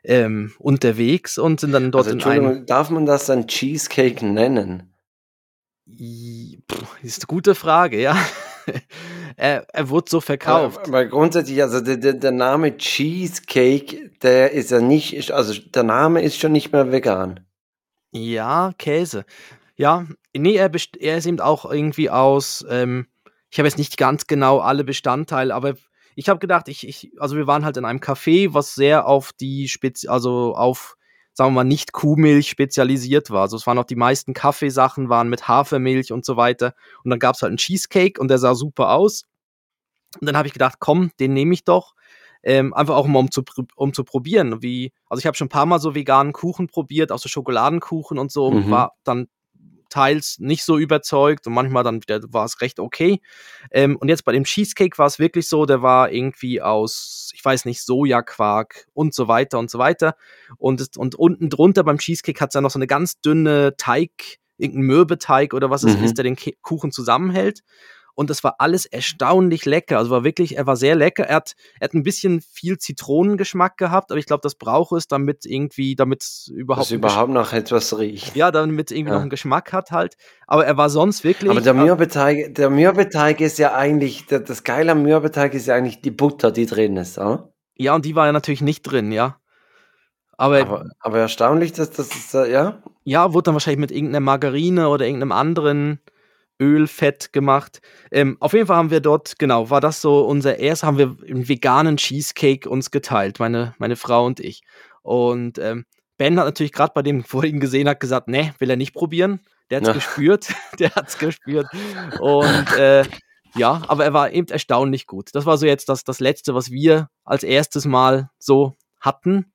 ähm, unterwegs und sind dann dort also, in einem... Darf man das dann Cheesecake nennen? Puh, ist eine gute Frage, ja. er, er wurde so verkauft. Aber, aber grundsätzlich, also der, der, der, Name Cheesecake, der ist ja nicht, also der Name ist schon nicht mehr vegan. Ja, Käse. Ja, nee, er, er ist eben auch irgendwie aus, ähm, ich habe jetzt nicht ganz genau alle Bestandteile, aber ich habe gedacht, ich, ich, also wir waren halt in einem Café, was sehr auf die Spezi also auf sagen wir mal, nicht Kuhmilch spezialisiert war. Also es waren auch die meisten Kaffeesachen waren mit Hafermilch und so weiter. Und dann gab es halt einen Cheesecake und der sah super aus. Und dann habe ich gedacht, komm, den nehme ich doch. Ähm, einfach auch mal um zu, um zu probieren. Wie, also ich habe schon ein paar Mal so veganen Kuchen probiert, auch so Schokoladenkuchen und so, mhm. und war dann teils nicht so überzeugt und manchmal dann wieder war es recht okay. Ähm, und jetzt bei dem Cheesecake war es wirklich so, der war irgendwie aus, ich weiß nicht, Sojaquark und so weiter und so weiter. Und, und unten drunter beim Cheesecake hat es ja noch so eine ganz dünne Teig, irgendein Mürbeteig oder was es mhm. ist, der den Kuchen zusammenhält und das war alles erstaunlich lecker. Also war wirklich, er war sehr lecker. Er hat, er hat ein bisschen viel Zitronengeschmack gehabt, aber ich glaube, das braucht es, damit irgendwie, damit es überhaupt. Dass überhaupt noch etwas riecht. Ja, damit es irgendwie ja. noch einen Geschmack hat halt. Aber er war sonst wirklich. Aber der Mürbeteig, der Mürbeteig ist ja eigentlich, das Geile am Mürbeteig ist ja eigentlich die Butter, die drin ist, oder? Ja, und die war ja natürlich nicht drin, ja. Aber, aber, aber erstaunlich, dass das, ist, ja? Ja, wurde dann wahrscheinlich mit irgendeiner Margarine oder irgendeinem anderen Ölfett gemacht. Ähm, auf jeden Fall haben wir dort, genau, war das so unser erst, haben wir einen veganen Cheesecake uns geteilt, meine, meine Frau und ich. Und ähm, Ben hat natürlich gerade bei dem vorhin gesehen hat gesagt, ne, will er nicht probieren. Der hat's ja. gespürt, der hat's gespürt. Und äh, ja, aber er war eben erstaunlich gut. Das war so jetzt das, das Letzte, was wir als erstes Mal so hatten.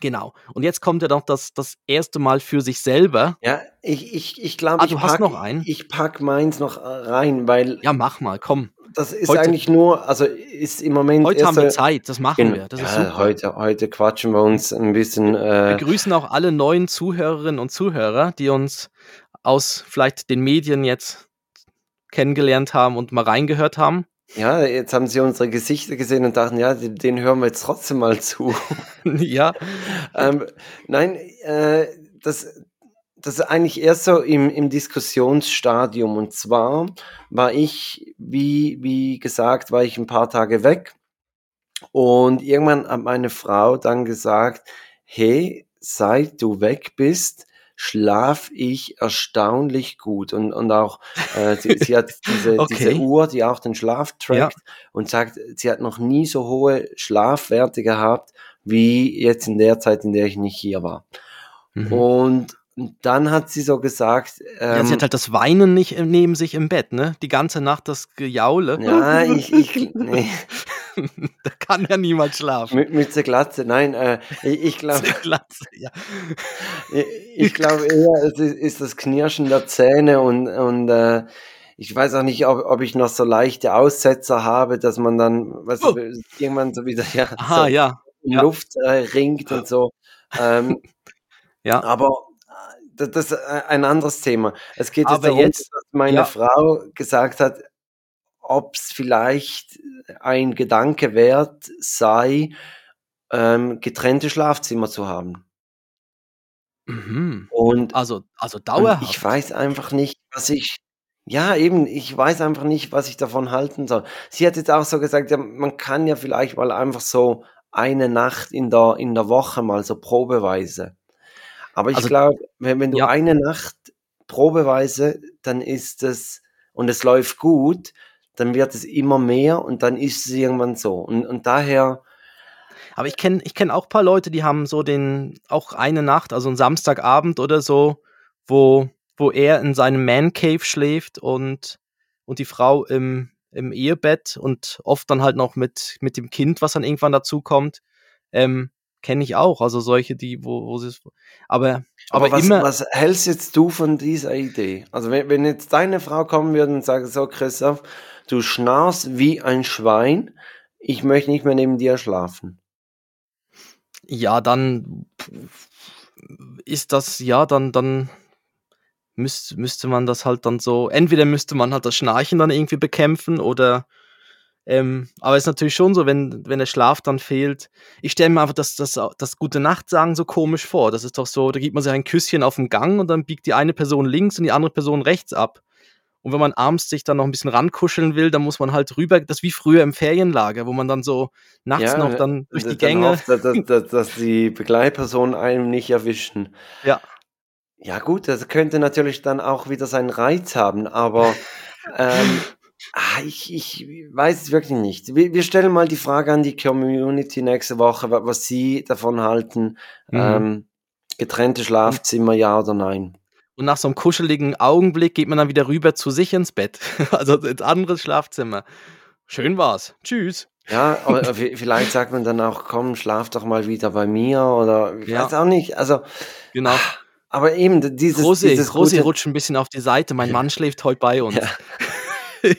Genau. Und jetzt kommt ja doch das, das erste Mal für sich selber. Ja, ich, ich, ich glaube, ah, ich, pack, noch einen? ich pack meins noch äh, rein, weil. Ja, mach mal, komm. Das ist heute, eigentlich nur, also ist im Moment. Heute haben wir Zeit, das machen wir. Das ja, heute, heute quatschen wir uns ein bisschen. Äh, wir grüßen auch alle neuen Zuhörerinnen und Zuhörer, die uns aus vielleicht den Medien jetzt kennengelernt haben und mal reingehört haben. Ja, jetzt haben sie unsere Gesichter gesehen und dachten, ja, den hören wir jetzt trotzdem mal zu. ja. ähm, nein, äh, das, das ist eigentlich erst so im, im Diskussionsstadium. Und zwar war ich, wie, wie gesagt, war ich ein paar Tage weg. Und irgendwann hat meine Frau dann gesagt, hey, seit du weg bist, schlaf ich erstaunlich gut. Und, und auch, äh, sie, sie hat diese, okay. diese Uhr, die auch den Schlaf trackt ja. und sagt, sie hat noch nie so hohe Schlafwerte gehabt, wie jetzt in der Zeit, in der ich nicht hier war. Mhm. Und dann hat sie so gesagt. Ähm, ja, sie hat ähm, halt das Weinen nicht neben sich im Bett, ne? Die ganze Nacht das Gejaule. Ja, ich, ich, nee. da kann ja niemand schlafen. Mit, mit der Glatze, nein, äh, ich, ich glaube. Glatze, ja. Ich, ich glaube eher, es ist, ist, das Knirschen der Zähne und, und äh, ich weiß auch nicht, ob, ob ich noch so leichte Aussetzer habe, dass man dann, was oh. irgendwann so wieder ja, Aha, so ja. ja. Luft äh, ringt und so. Ähm, ja. Aber das, das ist ein anderes Thema. Es geht jetzt darum, jetzt, dass meine ja. Frau gesagt hat, ob es vielleicht ein Gedanke wert sei, ähm, getrennte Schlafzimmer zu haben. Mhm. Und also, also dauerhaft. Ich weiß einfach nicht, was ich. Ja, eben, ich weiß einfach nicht, was ich davon halten soll. Sie hat jetzt auch so gesagt, ja, man kann ja vielleicht mal einfach so eine Nacht in der, in der Woche mal so probeweise. Aber ich also, glaube, wenn, wenn du ja. eine Nacht probeweise, dann ist es, und es läuft gut, dann wird es immer mehr und dann ist es irgendwann so. Und, und daher. Aber ich kenne ich kenn auch ein paar Leute, die haben so den, auch eine Nacht, also einen Samstagabend oder so, wo, wo er in seinem Man Cave schläft und, und die Frau im, im Ehebett und oft dann halt noch mit, mit dem Kind, was dann irgendwann dazu kommt. Ähm, kenne ich auch, also solche, die, wo, wo sie aber, aber, aber was, immer. Was hältst jetzt du von dieser Idee? Also wenn, wenn jetzt deine Frau kommen würde und sagen, so Christoph, du schnarchst wie ein Schwein, ich möchte nicht mehr neben dir schlafen. Ja, dann ist das, ja, dann, dann müsste, müsste man das halt dann so, entweder müsste man halt das Schnarchen dann irgendwie bekämpfen oder ähm, aber es ist natürlich schon so, wenn, wenn der Schlaf dann fehlt. Ich stelle mir einfach das, das, das gute Nacht sagen so komisch vor. Das ist doch so, da gibt man sich ein Küsschen auf dem Gang und dann biegt die eine Person links und die andere Person rechts ab. Und wenn man abends sich dann noch ein bisschen rankuscheln will, dann muss man halt rüber, das ist wie früher im Ferienlager, wo man dann so nachts ja, noch dann durch die Gänge. Hofft, dass, dass, dass die Begleitpersonen einem nicht erwischen. Ja. Ja, gut, das könnte natürlich dann auch wieder seinen Reiz haben, aber ähm, ah, ich, ich weiß es wirklich nicht. Wir, wir, stellen mal die Frage an die Community nächste Woche, was sie davon halten. Mhm. Ähm, getrennte Schlafzimmer, ja oder nein? Und nach so einem kuscheligen Augenblick geht man dann wieder rüber zu sich ins Bett. also ins andere Schlafzimmer. Schön war's. Tschüss. Ja, aber vielleicht sagt man dann auch, komm, schlaf doch mal wieder bei mir oder ich ja. weiß auch nicht. Also genau. Aber eben dieses Rosi, dieses Rosi rutscht ein bisschen auf die Seite. Mein Mann schläft heute bei uns. Ja.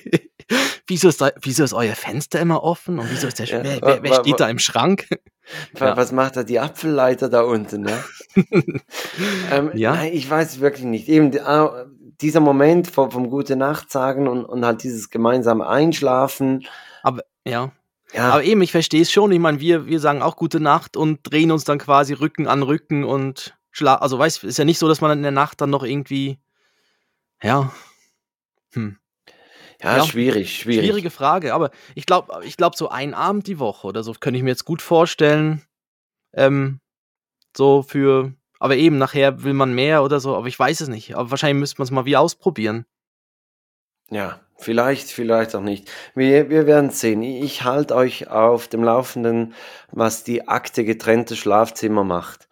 wieso, ist wieso ist euer Fenster immer offen und wieso ist der ja, wer, wer, wer steht da im Schrank? Ja. Was macht da die Apfelleiter da unten? Ne? ähm, ja. Nein, ich weiß wirklich nicht. Eben ah, dieser Moment vom, vom Gute Nacht sagen und, und halt dieses gemeinsame Einschlafen. Aber ja. ja. Aber eben, ich verstehe es schon. Ich meine, wir, wir sagen auch Gute Nacht und drehen uns dann quasi Rücken an Rücken und schlafen. Also, weißt ist ja nicht so, dass man in der Nacht dann noch irgendwie. Ja. Hm. Ja, ja, schwierig, schwierig. Schwierige Frage, aber ich glaube, ich glaube, so ein Abend die Woche oder so könnte ich mir jetzt gut vorstellen. Ähm, so für, aber eben nachher will man mehr oder so, aber ich weiß es nicht. Aber wahrscheinlich müsste man es mal wie ausprobieren. Ja, vielleicht, vielleicht auch nicht. Wir, wir werden sehen. Ich halte euch auf dem Laufenden, was die Akte getrennte Schlafzimmer macht.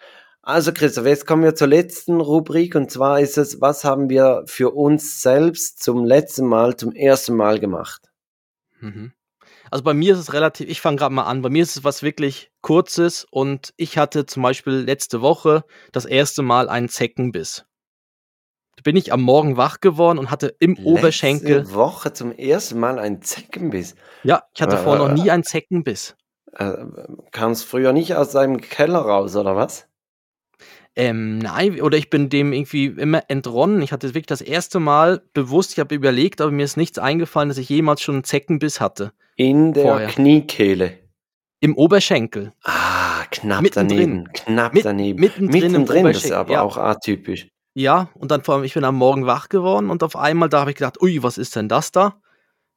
Also Christoph, jetzt kommen wir zur letzten Rubrik und zwar ist es, was haben wir für uns selbst zum letzten Mal, zum ersten Mal gemacht? Mhm. Also bei mir ist es relativ, ich fange gerade mal an, bei mir ist es was wirklich Kurzes und ich hatte zum Beispiel letzte Woche das erste Mal einen Zeckenbiss. Da bin ich am Morgen wach geworden und hatte im Letzte Oberschenkel, Woche zum ersten Mal einen Zeckenbiss. ja, ich hatte Äh, vorher noch nie einen Zeckenbiss. Äh, Kam es früher nicht aus seinem Keller raus, oder was? Ähm, nein, oder ich bin dem irgendwie immer entronnen. Ich hatte wirklich das erste Mal bewusst, ich habe überlegt, aber mir ist nichts eingefallen, dass ich jemals schon einen Zeckenbiss hatte. In der Vorher. Kniekehle. Im Oberschenkel. Ah, knapp Mittendrin. daneben. Knapp Mit- daneben. mittendrin Mittendrin, das ist aber ja. auch atypisch. Ja, und dann vor allem, ich bin am Morgen wach geworden und auf einmal da habe ich gedacht, ui, was ist denn das da?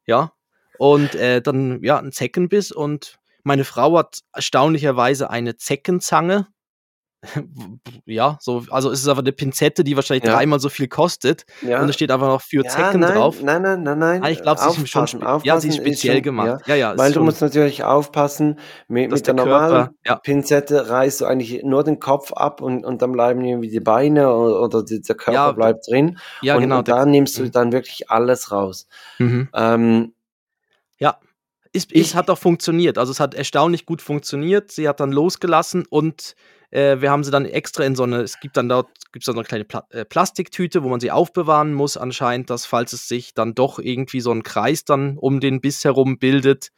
Ja. Und äh, dann, ja, ein Zeckenbiss und meine Frau hat erstaunlicherweise eine Zeckenzange. ja, so, also es ist aber eine Pinzette, die wahrscheinlich Ja. dreimal so viel kostet. Ja. Und es steht einfach noch für ja, Zecken nein, drauf. Nein, nein, nein, nein. Ah, ich glaube, sie ist schon Aufpassen, ja, sie ist speziell schon- gemacht. Ja, Ja, weil du musst natürlich aufpassen, mit, mit der der normalen Körper, Pinzette reißt du eigentlich nur den Kopf ab und, und dann bleiben irgendwie die Beine oder, oder die, der Körper bleibt drin. ja, und, genau. und da nimmst du Mhm. dann wirklich alles raus. mhm. Ähm, Ja, es, Ich- es hat auch funktioniert. Also es hat erstaunlich gut funktioniert. Sie hat dann losgelassen und äh, wir haben sie dann extra in so eine, es gibt dann dort, gibt dann so eine kleine Pla äh, Plastiktüte, wo man sie aufbewahren muss, anscheinend, dass falls es sich dann doch irgendwie so ein Kreis dann um den Biss herum bildet,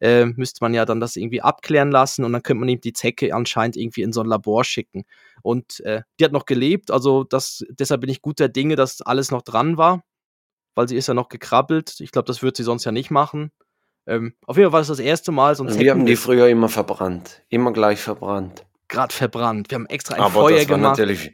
äh, müsste man ja dann das irgendwie abklären lassen und dann könnte man eben die Zecke anscheinend irgendwie in so ein Labor schicken. Und äh, die hat noch gelebt, also das, deshalb bin ich guter Dinge, dass alles noch dran war, weil sie ist ja noch gekrabbelt. Ich glaube, das wird sie sonst ja nicht machen. Ähm, auf jeden Fall war es das erste Mal so ein wir haben die früher immer verbrannt. Immer gleich verbrannt. gerade verbrannt. Wir haben extra ein Aber Feuer das war gemacht. natürlich,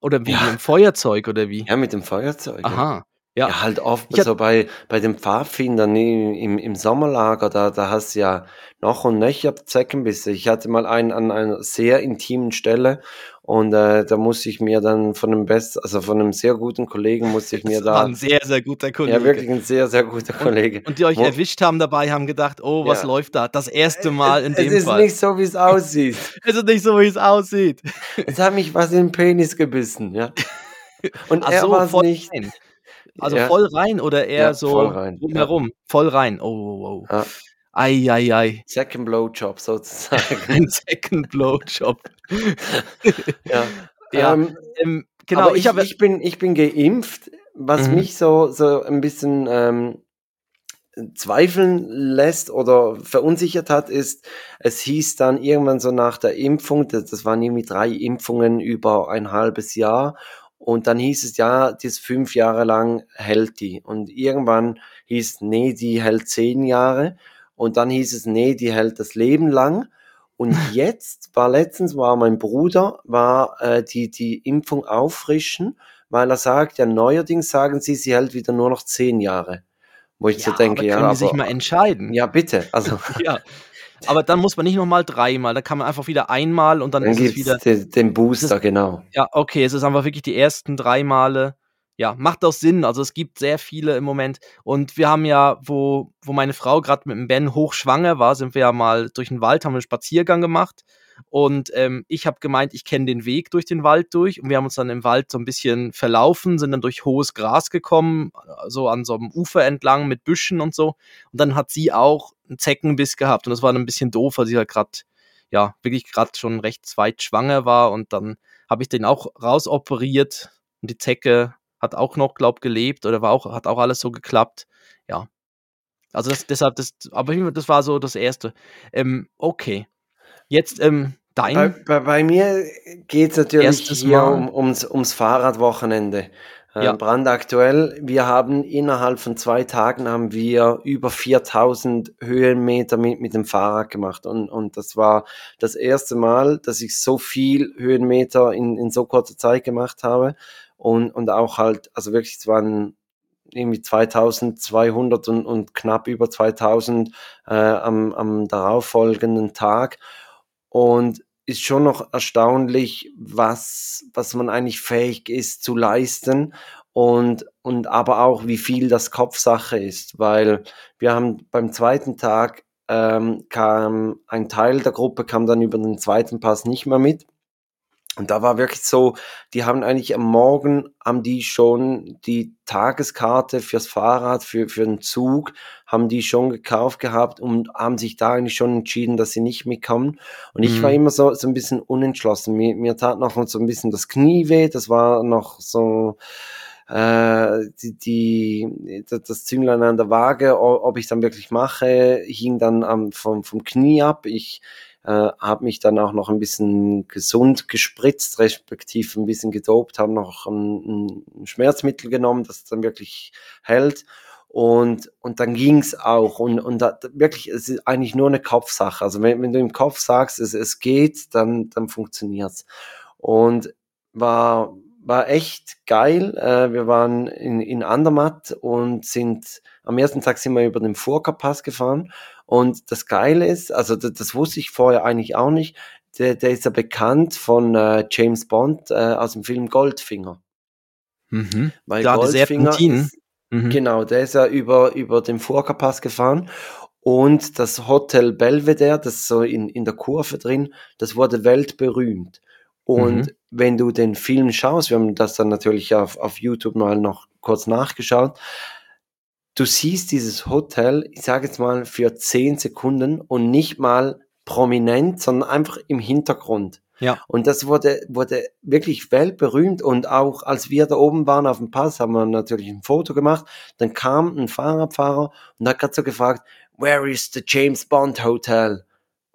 Oder wie Ja. mit dem Feuerzeug oder wie? ja, mit dem Feuerzeug. Aha. Ja, Ja. halt oft so bei, bei den Pfadfindern im, im, Sommerlager, da, da hast du ja noch und nöcher Zeckenbisse. Ich hatte mal einen an einer sehr intimen Stelle und äh, da musste ich mir dann von einem best, also von einem sehr guten Kollegen musste ich mir Das war da, ein sehr, sehr guter Kollege. ja wirklich ein sehr, sehr guter Kollege. Und die euch Wo- erwischt haben dabei, haben gedacht, oh, was Ja. läuft da? Das erste Mal in es dem ist Fall. nicht so, wie es aussieht. es ist nicht so, wie es aussieht. Es hat mich was in den Penis gebissen, ja. Und Ach er so, war es nicht. rein. Also Ja. voll rein oder eher Ja, so voll rein, drumherum? Voll rein. Oh, oh, oh. Ja. Ei, ei, ei. Second Blowjob sozusagen. Ein Second Blowjob. ja. Ja, Ähm, Ähm, genau, Aber ich, ich, ich, bin, ich bin geimpft, was Mhm. mich so, so ein bisschen ähm, zweifeln lässt oder verunsichert hat, ist, es hieß dann irgendwann so nach der Impfung, das, das waren irgendwie drei Impfungen über ein halbes Jahr und dann hieß es ja, das fünf Jahre lang hält die. Und irgendwann hieß, nee, die hält zehn Jahre. Und dann hieß es, nee, die hält das Leben lang. Und jetzt war letztens war mein Bruder war äh, die die Impfung auffrischen, weil er sagt ja neuerdings sagen sie, sie hält wieder nur noch zehn Jahre, wo ich ja, so denke aber ja, können aber die sich mal entscheiden? ja bitte, also Ja. Aber dann muss man nicht nochmal dreimal, da kann man einfach wieder einmal und dann, dann ist es wieder. den, den Booster genau. Ja, okay, es ist einfach wirklich die ersten drei Male. Ja, macht auch Sinn. Also es gibt sehr viele im Moment. Und wir haben ja, wo, wo meine Frau gerade mit dem Ben hochschwanger war, sind wir ja mal durch den Wald, haben einen Spaziergang gemacht. Und ähm, ich habe gemeint, ich kenne den Weg durch den Wald durch. Und wir haben uns dann im Wald so ein bisschen verlaufen, sind dann durch hohes Gras gekommen, so an so einem Ufer entlang mit Büschen und so. Und dann hat sie auch einen Zeckenbiss gehabt. Und das war dann ein bisschen doof, weil sie halt gerade, ja, wirklich gerade schon recht weit schwanger war. Und dann habe ich den auch rausoperiert. Und die Zecke hat auch noch, glaub, gelebt oder war auch, hat auch alles so geklappt. Ja. Also das, deshalb, das, aber das war so das Erste. Ähm, okay. Jetzt, ähm, Bei, dein. bei, bei mir geht's natürlich Erstes hier Mal. um, ums, ums Fahrradwochenende. Äh, Ja. Brandaktuell. Wir haben innerhalb von zwei Tagen haben wir über 4000 Höhenmeter mit, mit dem Fahrrad gemacht. Und, und das war das erste Mal, dass ich so viel Höhenmeter in, in so kurzer Zeit gemacht habe. Und, und auch halt, also wirklich, es waren irgendwie 2200 und, und knapp über 2000 äh, am, am darauffolgenden Tag. Und ist schon noch erstaunlich, was, was man eigentlich fähig ist zu leisten. und, und aber auch, wie viel das Kopfsache ist, weil wir haben beim zweiten Tag ähm, kam ein Teil der Gruppe kam dann über den zweiten Pass nicht mehr mit und da war wirklich so, die haben eigentlich am Morgen, haben die schon die Tageskarte fürs Fahrrad, für, für den Zug, haben die schon gekauft gehabt und haben sich da eigentlich schon entschieden, dass sie nicht mitkommen. Und ich mhm. war immer so, so ein bisschen unentschlossen. Mir, mir tat noch so ein bisschen das Knie weh, das war noch so, äh, die, die, das Zünglein an der Waage, ob ich dann wirklich mache, hing dann am, vom, vom Knie ab. Ich äh, habe mich dann auch noch ein bisschen gesund gespritzt, respektive ein bisschen gedopt, habe noch ein, ein Schmerzmittel genommen, das dann wirklich hält. Und, und dann ging's auch. Und, und da, wirklich, es ist eigentlich nur eine Kopfsache. Also wenn, wenn du im Kopf sagst, es, es geht, dann, dann funktioniert's. Und war, war echt geil. Äh, wir waren in, in Andermatt und sind, am ersten Tag sind wir über den Furka-Pass gefahren und das Geile ist, also das, das wusste ich vorher eigentlich auch nicht, der, der ist ja bekannt von äh, James Bond äh, aus dem Film Goldfinger. Mhm. Weil da Goldfinger ist, mhm. genau, der ist ja über, über den Furka-Pass gefahren und das Hotel Belvedere, das ist so in, in der Kurve drin, das wurde weltberühmt. Und mhm. Wenn du den Film schaust, wir haben das dann natürlich auf, auf YouTube mal noch kurz nachgeschaut, du siehst dieses Hotel, ich sage jetzt mal, für zehn Sekunden und nicht mal prominent, sondern einfach im Hintergrund. Ja. Und das wurde, wurde wirklich weltberühmt und auch als wir da oben waren auf dem Pass, haben wir natürlich ein Foto gemacht. Dann kam ein Fahrradfahrer und hat gerade so gefragt, where is the James Bond Hotel?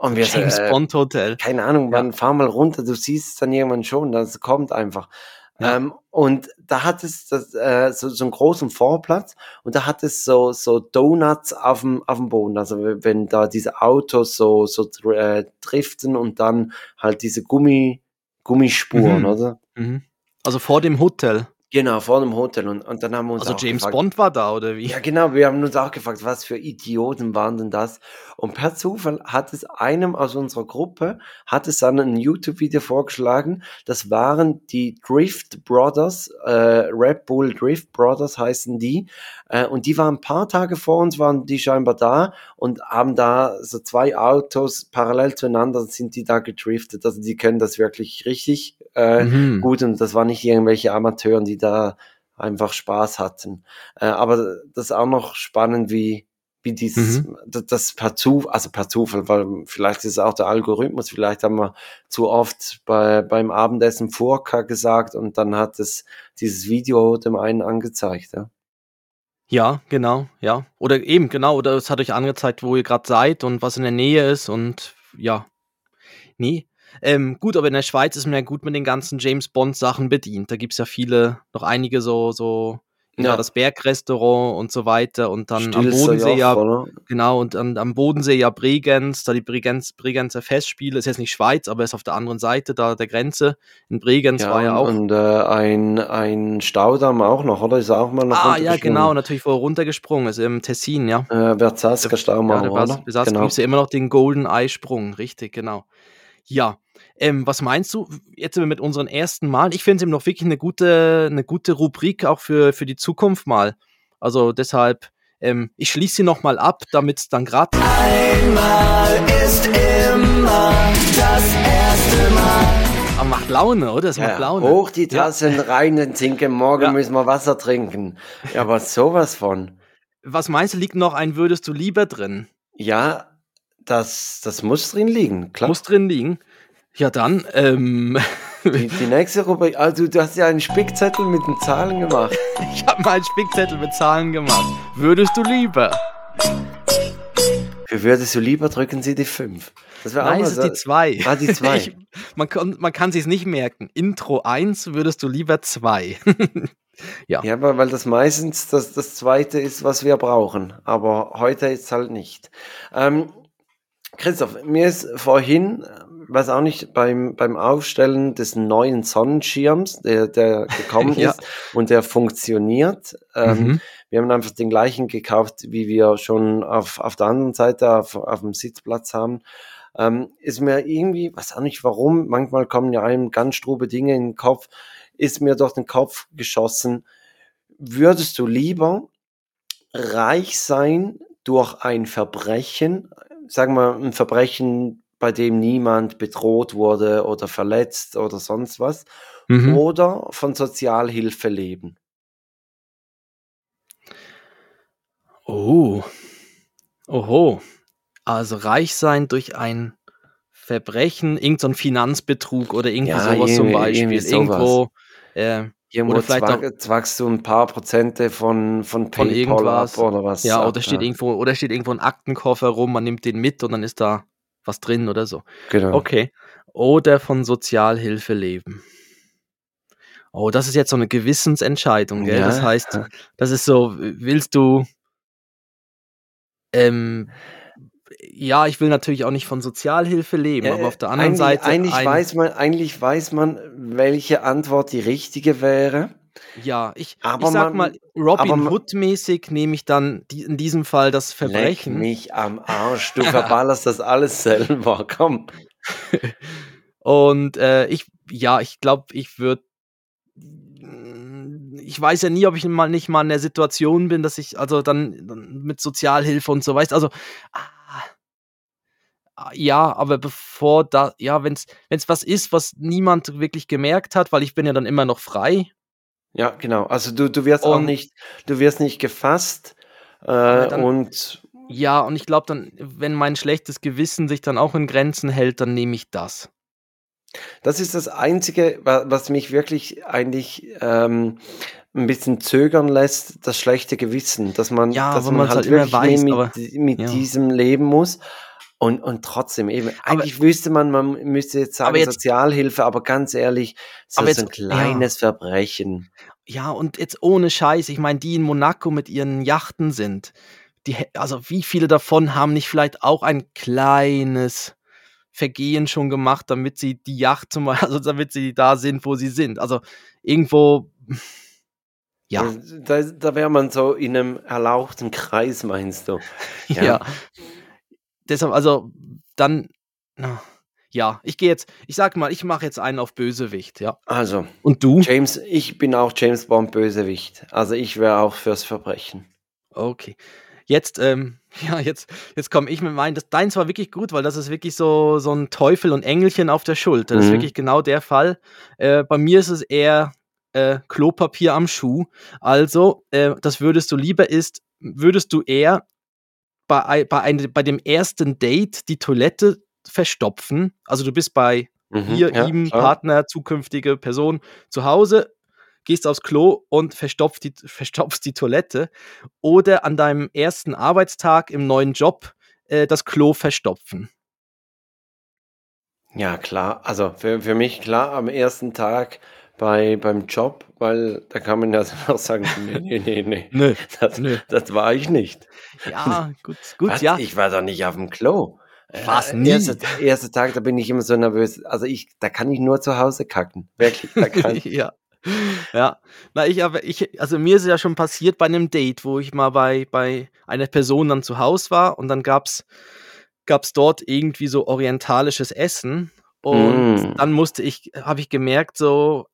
Und wir James äh, Bond Hotel. Keine Ahnung, ja. man fahr mal runter, du siehst es dann irgendwann schon, das kommt einfach. Ja. Ähm, und da hat es das, äh, so, so einen großen Vorplatz und da hat es so, so Donuts auf dem, auf dem Boden. Also wenn da diese Autos so, so äh, driften und dann halt diese Gummi, Gummispuren, mhm. oder? Mhm. Also vor dem Hotel. Genau, vor dem Hotel. Und, und dann haben wir uns Also James gefragt, Bond war da, oder wie? Ja, genau. Wir haben uns auch gefragt, was für Idioten waren denn das? Und per Zufall hat es einem aus unserer Gruppe, hat es dann ein YouTube-Video vorgeschlagen. Das waren die Drift Brothers, äh, Red Bull Drift Brothers heißen die. Äh, und die waren ein paar Tage vor uns, waren die scheinbar da und haben da so zwei Autos parallel zueinander sind die da gedriftet. Also die können das wirklich richtig äh, mhm. gut und das waren nicht irgendwelche Amateuren, die da einfach Spaß hatten. Äh, aber das ist auch noch spannend, wie wie dieses, mhm. das, das per Zufall, also per Zufall, weil vielleicht ist es auch der Algorithmus, vielleicht haben wir zu oft bei, beim Abendessen Furka gesagt und dann hat es dieses Video dem einen angezeigt, ja. Ja, genau, ja. Oder eben, genau, oder es hat euch angezeigt, wo ihr gerade seid und was in der Nähe ist und ja. Nee. Ähm, gut, aber in der Schweiz ist man ja gut mit den ganzen James Bond Sachen bedient. Da gibt es ja viele, noch einige so, so ja, das Bergrestaurant und so weiter und dann Stilster am Bodensee ja, genau, und an, am Bodensee ja Bregenz, da die Bregenz, Bregenzer Festspiele, ist jetzt nicht Schweiz, aber ist auf der anderen Seite da der Grenze. In Bregenz ja, war ja auch. Und äh, ein, ein Staudamm auch noch, oder? Ist auch mal noch Ah, ja, genau, natürlich, wo er runtergesprungen ist, im Tessin, ja. Äh, Verzasker Staum ja, oder? Besaß, genau. gibt ja immer noch den Golden Eye Sprung, richtig, genau. Ja, ähm, was meinst du jetzt mit unseren ersten Mal? Ich finde es eben noch wirklich eine gute, eine gute Rubrik auch für, für die Zukunft mal. Also deshalb, ähm, ich schließe sie nochmal ab, damit es dann gerade. Einmal ist immer das erste Mal. Aber macht Laune, oder? Es macht Laune. Hoch die Tassen ja. rein und trinken, morgen ja. müssen wir Wasser trinken. Ja, aber sowas von. Was meinst du, liegt noch ein Würdest du lieber drin? Ja, das, das muss drin liegen, klar. Muss drin liegen. Ja, dann, ähm. Die, die, nächste Rubrik, also du hast ja einen Spickzettel mit den Zahlen gemacht. ich habe mal einen Spickzettel mit Zahlen gemacht. Würdest du lieber? Für würdest du lieber drücken Sie die 5. Das Nein, es ist die 2. Ah, die 2. man kann, man kann sich nicht merken. Intro 1 würdest du lieber 2. ja. Ja, weil das meistens das, das zweite ist, was wir brauchen. Aber heute ist es halt nicht. Ähm, Christoph, mir ist vorhin weiß auch nicht, beim, beim Aufstellen des neuen Sonnenschirms, der, der gekommen ja. ist und der funktioniert. Ähm, mhm. Wir haben einfach den gleichen gekauft, wie wir schon auf, auf der anderen Seite auf, auf dem Sitzplatz haben. Ähm, ist mir irgendwie, weiß auch nicht warum, manchmal kommen ja einem ganz strube Dinge in den Kopf, ist mir durch den Kopf geschossen. würdest du lieber reich sein durch ein Verbrechen, sagen wir ein Verbrechen, bei dem niemand bedroht wurde oder verletzt oder sonst was, mhm. oder von Sozialhilfe leben? Oh. Oho. Also reich sein durch ein Verbrechen, irgendein so Finanzbetrug oder irgendwie ja, sowas zum Beispiel. Irgendwo, äh, Irgendwo oder vielleicht zwag, zwagst du ein paar Prozente von, von PayPal von ab oder was. Ja, oder steht, ja. Irgendwo, oder steht irgendwo ein Aktenkoffer rum, man nimmt den mit und dann ist da was drin oder so. Genau. Okay. Oder von Sozialhilfe leben. Oh, das ist jetzt so eine Gewissensentscheidung, gell? Ja. Das heißt, das ist so, willst du ähm, ja, ich will natürlich auch nicht von Sozialhilfe leben, ja, aber auf der anderen eigentlich, Seite. Eigentlich ein, weiß man, eigentlich weiß man, welche Antwort die richtige wäre. Ja, ich, aber ich sag man, mal, Robin Hood-mäßig nehme ich dann die, in diesem Fall das Verbrechen. Leck mich am Arsch, du verballerst das alles selber, komm. Und äh, ich, ja, ich glaube, ich würde ich weiß ja nie, ob ich mal nicht mal in der Situation bin, dass ich, also dann, dann mit Sozialhilfe und so, weißt also, ah, ah, ja, aber bevor da, ja, wenn es was ist, was niemand wirklich gemerkt hat, weil ich bin ja dann immer noch frei. Ja, genau. Also du, du wirst und, auch nicht, du wirst nicht gefasst äh, dann, und ja, und ich glaube dann, wenn mein schlechtes Gewissen sich dann auch in Grenzen hält, dann nehme ich das. Das ist das Einzige, was mich wirklich eigentlich ähm, ein bisschen zögern lässt, das schlechte Gewissen, dass man, ja, dass man halt, halt wirklich weiß, mit, aber, mit ja. diesem leben muss. Und, und trotzdem eben, eigentlich aber, wüsste man, man müsste jetzt sagen jetzt, Sozialhilfe, aber ganz ehrlich, so ist ein kleines ja. Verbrechen. Ja, und jetzt ohne Scheiß, ich meine, die in Monaco mit ihren Yachten sind, die, also wie viele davon haben nicht vielleicht auch ein kleines Vergehen schon gemacht, damit sie die Yacht zum Beispiel, also damit sie da sind, wo sie sind. Also irgendwo, ja. Da, da wäre man so in einem erlauchten Kreis, meinst du? Ja. ja. Deshalb, also dann, ja, ich gehe jetzt, ich sag mal, ich mache jetzt einen auf Bösewicht, ja. Also. Und du? James, ich bin auch James Bond Bösewicht. Also ich wäre auch fürs Verbrechen. Okay. Jetzt, ähm, ja, jetzt, jetzt komme ich mit meinem. Das, deins war wirklich gut, weil das ist wirklich so, so ein Teufel und Engelchen auf der Schulter. Das mhm. ist wirklich genau der Fall. Äh, bei mir ist es eher äh, Klopapier am Schuh. Also, äh, das würdest du lieber ist, würdest du eher bei, bei, ein, bei dem ersten Date die Toilette verstopfen. Also du bist bei mhm, ihr, ja, ihm, klar. Partner, zukünftige Person zu Hause gehst aufs Klo und verstopfst die, verstopfst die Toilette oder an deinem ersten Arbeitstag im neuen Job äh, das Klo verstopfen. Ja, klar. Also für, für mich klar am ersten Tag bei, beim Job, weil da kann man ja noch sagen, nee, nee, nee, nee. nee das, nee. das war ich nicht. Ja, gut, gut, Was? ja. Ich war doch nicht auf dem Klo. Was nie? Erster, erster Tag, da bin ich immer so nervös. Also ich, da kann ich nur zu Hause kacken. Wirklich, da kann ich. ja ja, na ich aber ich also mir ist ja schon passiert bei einem Date, wo ich mal bei bei einer Person dann zu Hause war und dann gab's gab's dort irgendwie so orientalisches Essen und mm. dann musste ich habe ich gemerkt so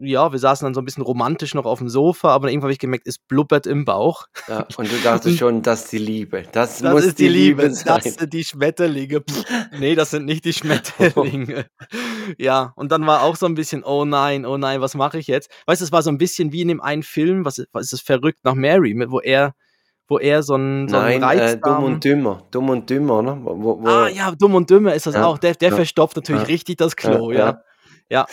ja, wir saßen dann so ein bisschen romantisch noch auf dem Sofa, aber irgendwann habe ich gemerkt, es blubbert im Bauch. Ja, und du dachtest schon, das ist die Liebe. Das, das muss ist die, Liebe, Liebe sein. Das sind die Schmetterlinge. nee, das sind nicht die Schmetterlinge. ja, und dann war auch so ein bisschen, oh nein, oh nein, was mache ich jetzt? Weißt du, es war so ein bisschen wie in dem einen Film, was, was ist das verrückt nach Mary, wo er wo er so ein, so Nein, äh, Dumm und Dümmer. Dumm und Dümmer, ne? Wo, wo ah ja, Dumm und Dümmer ist das ja, auch. Der, der ja, verstopft natürlich ja, richtig das Klo, ja. Ja,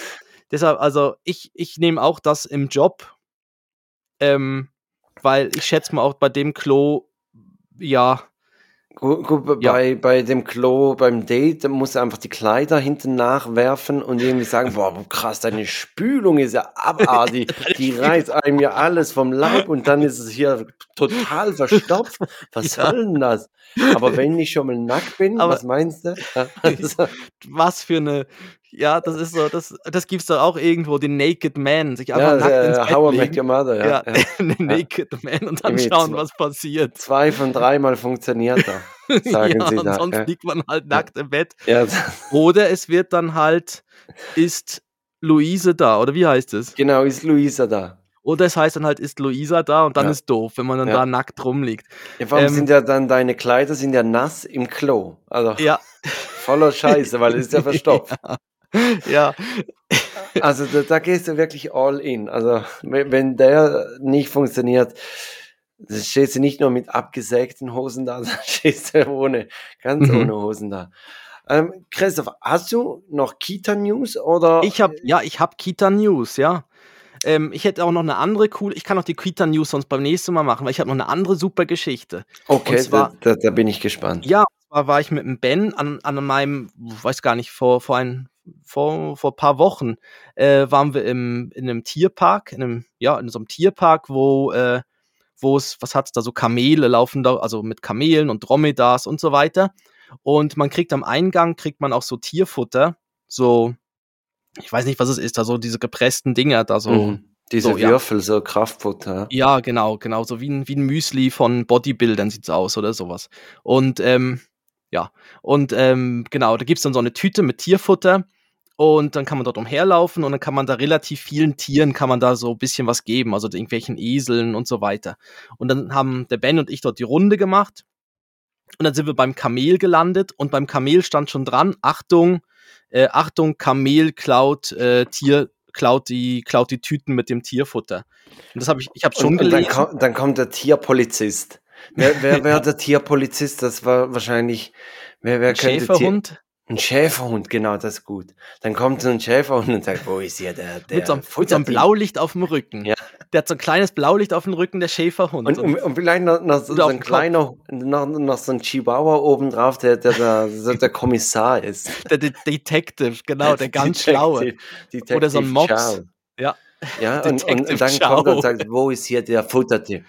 Deshalb, also ich, ich nehme auch das im Job, ähm, weil ich schätze mal auch bei dem Klo, ja. Gut, gut ja. bei, bei dem Klo, beim Date, muss er einfach die Kleider hinten nachwerfen und irgendwie sagen, boah, krass, deine Spülung ist ja abartig, die reißt einem ja alles vom Leib und dann ist es hier total verstopft. Was ja. soll denn das? Aber wenn ich schon mal nackt bin, Aber was meinst du? Was für eine ja, das ist so, das, das gibt's doch auch irgendwo, den Naked Man, sich einfach ja, nackt der, ins Bett How legen. Your Mother, ja. ja, ja. den Naked Man und dann schauen, was passiert. Zwei von dreimal funktioniert er, sagen ja, sie da. sonst ja. liegt man halt nackt im Bett. Ja. Oder es wird dann halt, ist Luise da, oder wie heißt es? Genau, ist Luisa da. Oder es heißt dann halt, ist Luisa da und dann ja. ist doof, wenn man dann ja. da nackt rumliegt. Ja, vor allem ähm, sind ja dann deine Kleider sind ja nass im Klo. Also ja. voller Scheiße, weil es ist ja verstopft. ja. Also da, da, gehst du wirklich all in. Also wenn, wenn der nicht funktioniert, stehst du nicht nur mit abgesägten Hosen da, sondern stehst du ohne, ganz mhm. ohne Hosen da. Ähm, Christoph, hast du noch Kita News oder? Ich habe ja, ich habe Kita News, ja. Ähm, ich hätte auch noch eine andere coole, ich kann auch die Kita News sonst beim nächsten Mal machen, weil ich habe noch eine andere super Geschichte. Okay, zwar, da, da, da, bin ich gespannt. Ja, zwar war ich mit dem Ben an, an meinem, weiß gar nicht, vor, vor ein, vor, vor paar Wochen äh, waren wir im, in einem Tierpark, in einem, ja, in so einem Tierpark, wo, äh, wo es, was hat's da, so Kamele laufen da, also mit Kamelen und Dromedars und so weiter. Und man kriegt am Eingang, kriegt man auch so Tierfutter, so, ich weiß nicht, was es ist, da so diese gepressten Dinger, da so. Mhm. Diese so, Würfel, ja. so Kraftfutter. Ja, genau, genau. So wie ein, wie ein Müsli von Bodybuildern sieht's aus oder sowas. Und ähm, ja, und ähm, genau, da gibt's dann so eine Tüte mit Tierfutter und dann kann man dort umherlaufen und dann kann man da relativ vielen Tieren kann man da so ein bisschen was geben, also irgendwelchen Eseln und so weiter. Und dann haben der Ben und ich dort die Runde gemacht und dann sind wir beim Kamel gelandet und beim Kamel stand schon dran, Achtung, äh, Achtung, Kamel klaut äh, Tier, klaut die, klaut die Tüten mit dem Tierfutter. Und das habe ich, ich habe schon und, gelesen. Und dann, kommt, dann kommt der Tierpolizist. Wer, wer wäre der Tierpolizist? Das war wahrscheinlich, wer, wer Schäferhund? Ein Schäferhund, genau, das ist gut. Dann kommt so ein Schäferhund und sagt, wo ist hier der, der mit, so einem, mit so einem Blaulicht auf dem Rücken. Ja. Der hat so ein kleines Blaulicht auf dem Rücken, der Schäferhund. Und, und, und vielleicht noch, noch so, so ein kleiner, noch, noch so ein Chihuahua obendrauf, der, der, der, der, der Kommissar ist. Der De Detective, genau, der ganz Detective, schlaue. Detective Oder so ein Mops. Ja. Ja, und, und, und, dann Ciao. kommt er und sagt, wo ist hier der Futtertier?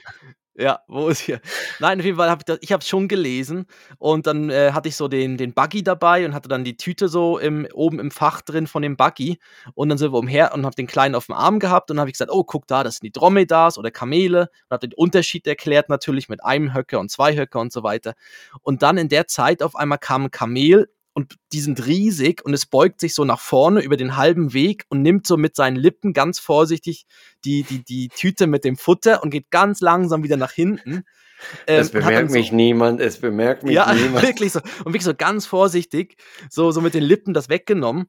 Ja, wo ist hier? Nein, auf jeden Fall habe ich das, ich habe es schon gelesen und dann äh, hatte ich so den, den Buggy dabei und hatte dann die Tüte so im, oben im Fach drin von dem Buggy und dann sind wir umher und habe den Kleinen auf dem Arm gehabt und habe ich gesagt, oh, guck da, das sind die Dromedars oder Kamele und habe den Unterschied erklärt natürlich mit einem Höcker und zwei Höcker und so weiter. Und dann in der Zeit auf einmal kam ein Kamel und die sind riesig und es beugt sich so nach vorne über den halben Weg und nimmt so mit seinen Lippen ganz vorsichtig die, die, die Tüte mit dem Futter und geht ganz langsam wieder nach hinten. Ähm, es bemerkt mich so, niemand, es bemerkt mich ja, niemand. wirklich so. Und wirklich so ganz vorsichtig, so, so mit den Lippen das weggenommen.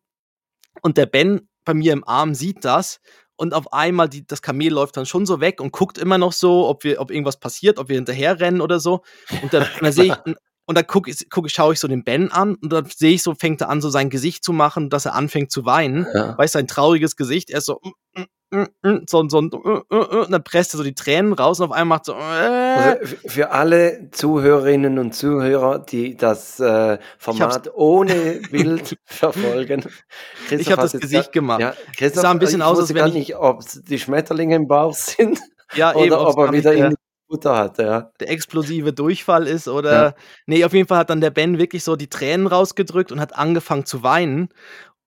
Und der Ben bei mir im Arm sieht das und auf einmal die, das Kamel läuft dann schon so weg und guckt immer noch so, ob wir, ob irgendwas passiert, ob wir hinterher rennen oder so. Und dann, dann sehe ich, und dann gucke guck, schaue ich so den Ben an und dann sehe ich so, fängt er an, so sein Gesicht zu machen, dass er anfängt zu weinen. Ja. Weißt du, sein trauriges Gesicht, er ist so, mm, mm, mm, so, so, und dann presst er so die Tränen raus und auf einmal macht so. Äh. Also für alle Zuhörerinnen und Zuhörer, die das äh, Format ohne Bild verfolgen. Ich habe das Gesicht gemacht. Ja, Christoph, sah ein bisschen aus, als wenn ich nicht, ob die Schmetterlinge im Bauch sind. Ja, oder eben, ob er wieder in Futter hatte, ja. Der explosive Durchfall ist oder. Ja. Nee, auf jeden Fall hat dann der Ben wirklich so die Tränen rausgedrückt und hat angefangen zu weinen.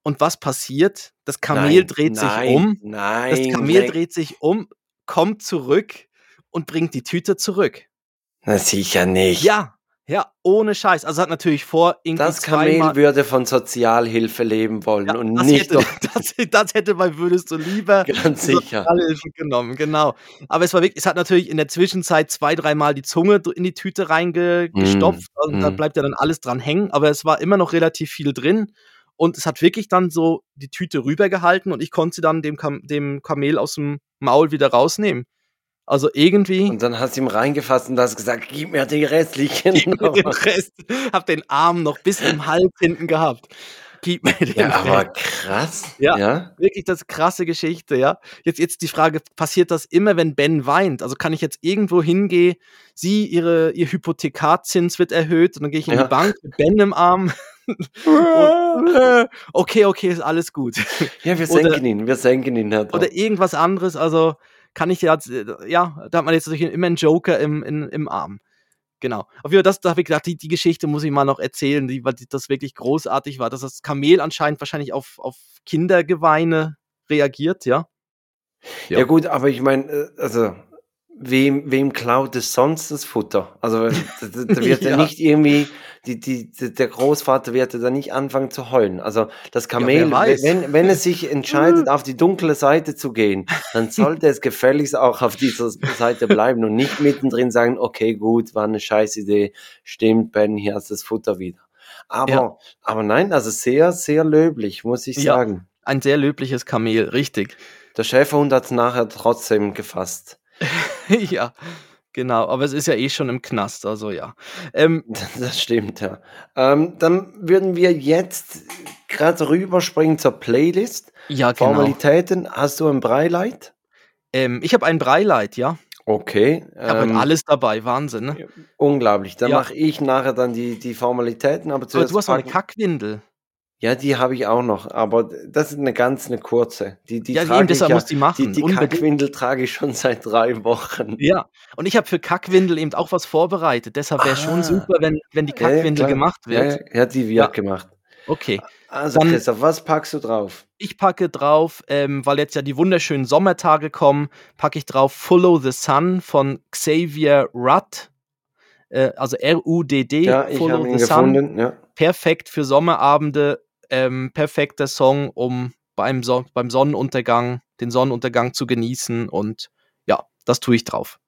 Und was passiert? Das Kamel nein, dreht nein, sich um. Nein. Das Kamel nein. dreht sich um, kommt zurück und bringt die Tüte zurück. Na sicher nicht. Ja, ja, ohne Scheiß. Also hat natürlich vor, irgendwie Das Kamel würde von Sozialhilfe leben wollen ja, und nicht hätte, das, das, hätte man, würdest du lieber Ganz sicher. Sozialhilfe genommen, genau. Aber es war wirklich, es hat natürlich in der Zwischenzeit zwei, dreimal die Zunge in die Tüte reingestopft mm, und mm. da bleibt ja dann alles dran hängen, aber es war immer noch relativ viel drin und es hat wirklich dann so die Tüte rübergehalten und ich konnte sie dann dem, Kam dem Kamel aus dem Maul wieder rausnehmen. Also irgendwie. Und dann hast du ihm reingefasst und hast gesagt, gib mir die restlichen. Gib mir den Rest. Hab den Arm noch bis im Hals hinten gehabt. Gib mir den Ja, Rest. aber krass. Ja, ja, wirklich das krasse Geschichte, ja. Jetzt, jetzt die Frage, passiert das immer, wenn Ben weint? Also kann ich jetzt irgendwo hingehen, sie, ihre, ihr Hypothekarzins wird erhöht und dann gehe ich in ja. die Bank mit Ben im Arm. und, okay, okay, ist alles gut. Ja, wir senken oder, ihn, wir senken ihn. Herr oder irgendwas anderes, also kann ich ja, ja, da hat man jetzt immer einen Joker im, in, im Arm. Genau. Auf jeden Fall, das, da habe ich gedacht, die, die Geschichte muss ich mal noch erzählen, die, weil das wirklich großartig war, dass das Kamel anscheinend wahrscheinlich auf, auf Kindergeweine reagiert, ja. Ja, ja gut, aber ich meine, äh, also wem, wem klaut es sonst das Futter? Also da, da wird ja. ja. nicht irgendwie, die, die, der Großvater wird da nicht anfangen zu heulen. Also das Kamel, ja, wenn, wenn es sich entscheidet, auf die dunkle Seite zu gehen, dann sollte es gefälligst auch auf dieser Seite bleiben und nicht mittendrin sagen, okay, gut, war eine scheiß Idee, stimmt, Ben, hier hast das Futter wieder. Aber, ja. aber nein, also sehr, sehr löblich, muss ich sagen. Ein sehr löbliches Kamel, richtig. Der Schäferhund hat es nachher trotzdem gefasst. ja, genau. Aber es ist ja eh schon im Knast, also ja. Ähm, das stimmt, ja. Ähm, dann würden wir jetzt gerade rüberspringen zur Playlist. Ja, genau. Formalitäten. Hast du ein Breileit? Ähm, ich habe ein Breileit, ja. Okay. Ich habe ähm, alles dabei, Wahnsinn, ne? Unglaublich. Dann ja. mache ich nachher dann die, die Formalitäten. Aber, aber du hast noch eine Kackwindel. Ja, die habe ich auch noch, aber das ist eine ganz eine kurze. Die, die ja, trage eben, deshalb ja, muss die machen. Die, die Kackwindel trage ich schon seit drei Wochen. Ja, und ich habe für Kackwindel eben auch was vorbereitet. Deshalb wäre ah. schon super, wenn, wenn die Kackwindel ja, gemacht wird. Ja, ja, die wird ja. gemacht. Okay. Also Dann, Christoph, was packst du drauf? Ich packe drauf, ähm, weil jetzt ja die wunderschönen Sommertage kommen, packe ich drauf Follow the Sun von Xavier Rudd. Äh, also R-U-D-D. Ja, habe ihn gefunden. Ja. Perfekt für Sommerabende ähm, perfekter Song, um beim, so beim Sonnenuntergang, den Sonnenuntergang zu genießen und ja, das tue ich drauf.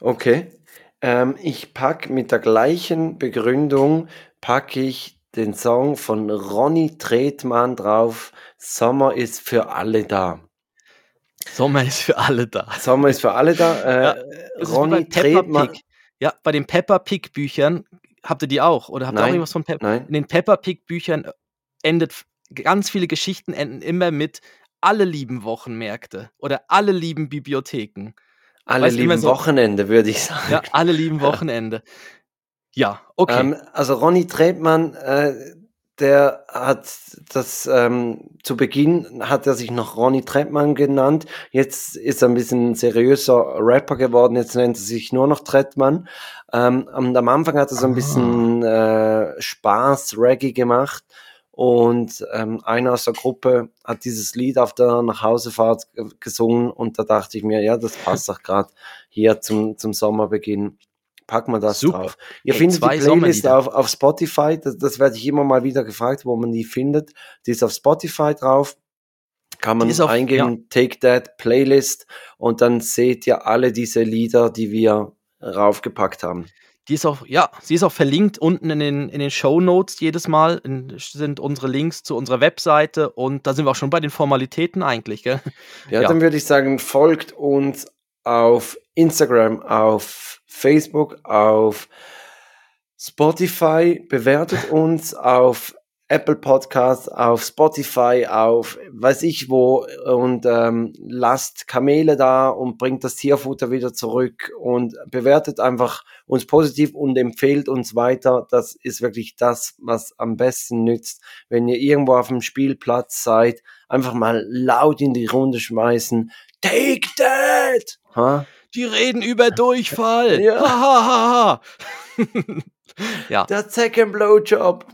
Okay. Ähm, ich packe mit der gleichen Begründung, packe ich den Song von Ronny Tretmann drauf, Sommer ist für alle da. Sommer ist für alle da. Sommer ist für alle da. Äh, ja, Ronny Tretmann. Ja, bei den Pepper Pig Büchern habt ihr die auch? Oder habt ihr auch irgendwas von Pepper? Nein. In den Pepper Pig Büchern endet, ganz viele Geschichten enden immer mit, alle lieben Wochenmärkte oder alle lieben Bibliotheken. Alle weißt, lieben so, Wochenende, würde ich sagen. Ja, alle lieben Wochenende. Ja, okay. Ähm, also Ronny Trebmann, äh, der hat das ähm, zu Beginn hat er sich noch Ronny Trettmann genannt. Jetzt ist er ein bisschen seriöser Rapper geworden. Jetzt nennt er sich nur noch Trettmann. Ähm, und am Anfang hat er so ein bisschen ah. äh, Spaß Reggae gemacht und ähm, einer aus der Gruppe hat dieses Lied auf der Nachhausefahrt gesungen und da dachte ich mir, ja, das passt doch gerade hier zum, zum Sommerbeginn. Packen wir das Super. drauf. Ihr hey, findet die Playlist auf, auf Spotify, das, das werde ich immer mal wieder gefragt, wo man die findet. Die ist auf Spotify drauf. Kann man auf, eingeben, ja. Take That Playlist und dann seht ihr alle diese Lieder, die wir raufgepackt haben. Die ist auch, ja, sie ist auch verlinkt unten in den, in den Show Notes jedes Mal. In, sind unsere Links zu unserer Webseite und da sind wir auch schon bei den Formalitäten eigentlich, gell? Ja, ja. dann würde ich sagen, folgt uns auf Instagram, auf Facebook, auf Spotify, bewertet uns auf Apple Podcasts, auf Spotify, auf weiß ich wo und ähm, lasst Kamele da und bringt das Tierfutter wieder zurück und bewertet einfach uns positiv und empfehlt uns weiter. Das ist wirklich das, was am besten nützt. Wenn ihr irgendwo auf dem Spielplatz seid, einfach mal laut in die Runde schmeißen. Take that! Ha? Die reden über Durchfall. ja. Ha, ha, ha, ha. Ja. Der Second Blowjob.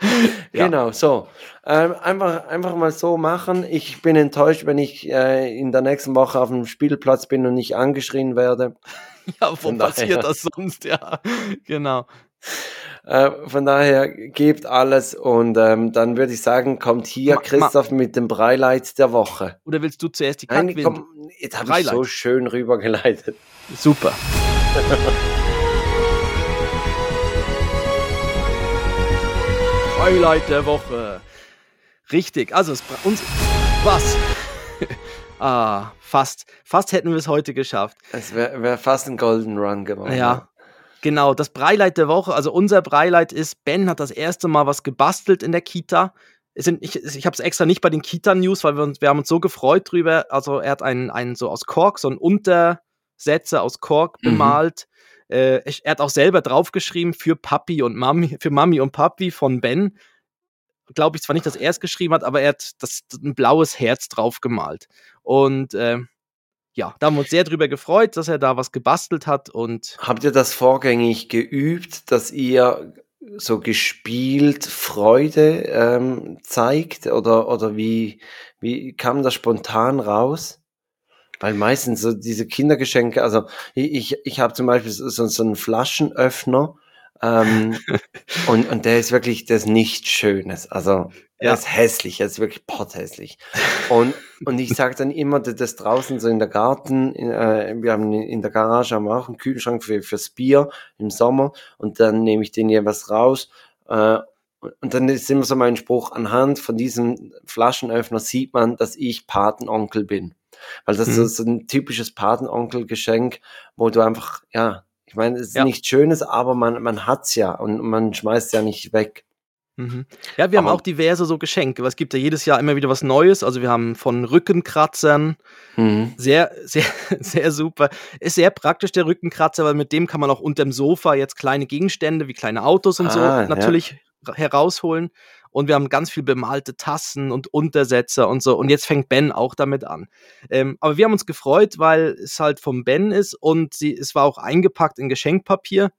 genau, so. Ähm, einfach, einfach mal so machen. Ich bin enttäuscht, wenn ich äh, in der nächsten Woche auf dem Spielplatz bin und nicht angeschrien werde. Ja, wo passiert das sonst? Ja, genau. Äh, von daher gebt alles und ähm, dann würde ich sagen, kommt hier ma, Christoph ma. mit dem Breileit der Woche. Oder willst du zuerst die Kackwindel? Nein, komm, jetzt habe ich so schön rübergeleitet. Super. Highlight der Woche. Richtig, also es uns was? ah, fast. Fast hätten wir es heute geschafft. Es wäre wär fast ein Golden Run geworden. Ja. Genau, das Breileit der Woche, also unser Breileit ist, Ben hat das erste Mal was gebastelt in der Kita. Sind, ich ich habe es extra nicht bei den Kita-News, weil wir, uns, wir haben uns so gefreut drüber. Also er hat einen, einen so aus Kork, so einen Untersetzer aus Kork mhm. bemalt. Äh, er hat auch selber draufgeschrieben für Papi und Mami, für Mami und Papi von Ben. Glaube ich zwar nicht, dass er es geschrieben hat, aber er hat das, ein blaues Herz draufgemalt. Und äh, ja, da haben wir uns sehr drüber gefreut, dass er da was gebastelt hat. Und Habt ihr das vorgängig geübt, dass ihr so gespielt Freude ähm, zeigt? Oder, oder wie, wie kam das spontan raus? Weil meistens so diese Kindergeschenke, also ich, ich, habe zum Beispiel so, so einen Flaschenöffner, ähm, und, und der ist wirklich, das ist nichts Schönes. Also er ja. ist hässlich, er ist wirklich potthässlich. Und, und ich sage dann immer, das draußen so in der Garten, in, äh, wir haben in der Garage haben wir auch einen Kühlschrank für, fürs Bier im Sommer und dann nehme ich den jeweils raus. Äh, und dann ist immer so mein Spruch, anhand von diesem Flaschenöffner sieht man, dass ich Patenonkel bin. Weil das mhm. ist so ein typisches Patenonkel-Geschenk, wo du einfach, ja, ich meine, es ist ja. nichts Schönes, aber man, man hat's ja und man schmeißt es ja nicht weg. Mhm. Ja, wir aber, haben auch diverse so Geschenke. Es gibt ja jedes Jahr immer wieder was Neues. Also wir haben von Rückenkratzern, mhm. sehr, sehr, sehr super. Ist sehr praktisch der Rückenkratzer, weil mit dem kann man auch unterm Sofa jetzt kleine Gegenstände wie kleine Autos und ah, so natürlich ja. herausholen. Und wir haben ganz viel bemalte Tassen und Untersetzer und so. Und jetzt fängt Ben auch damit an. Ähm, aber wir haben uns gefreut, weil es halt vom Ben ist und sie, es war auch eingepackt in Geschenkpapier.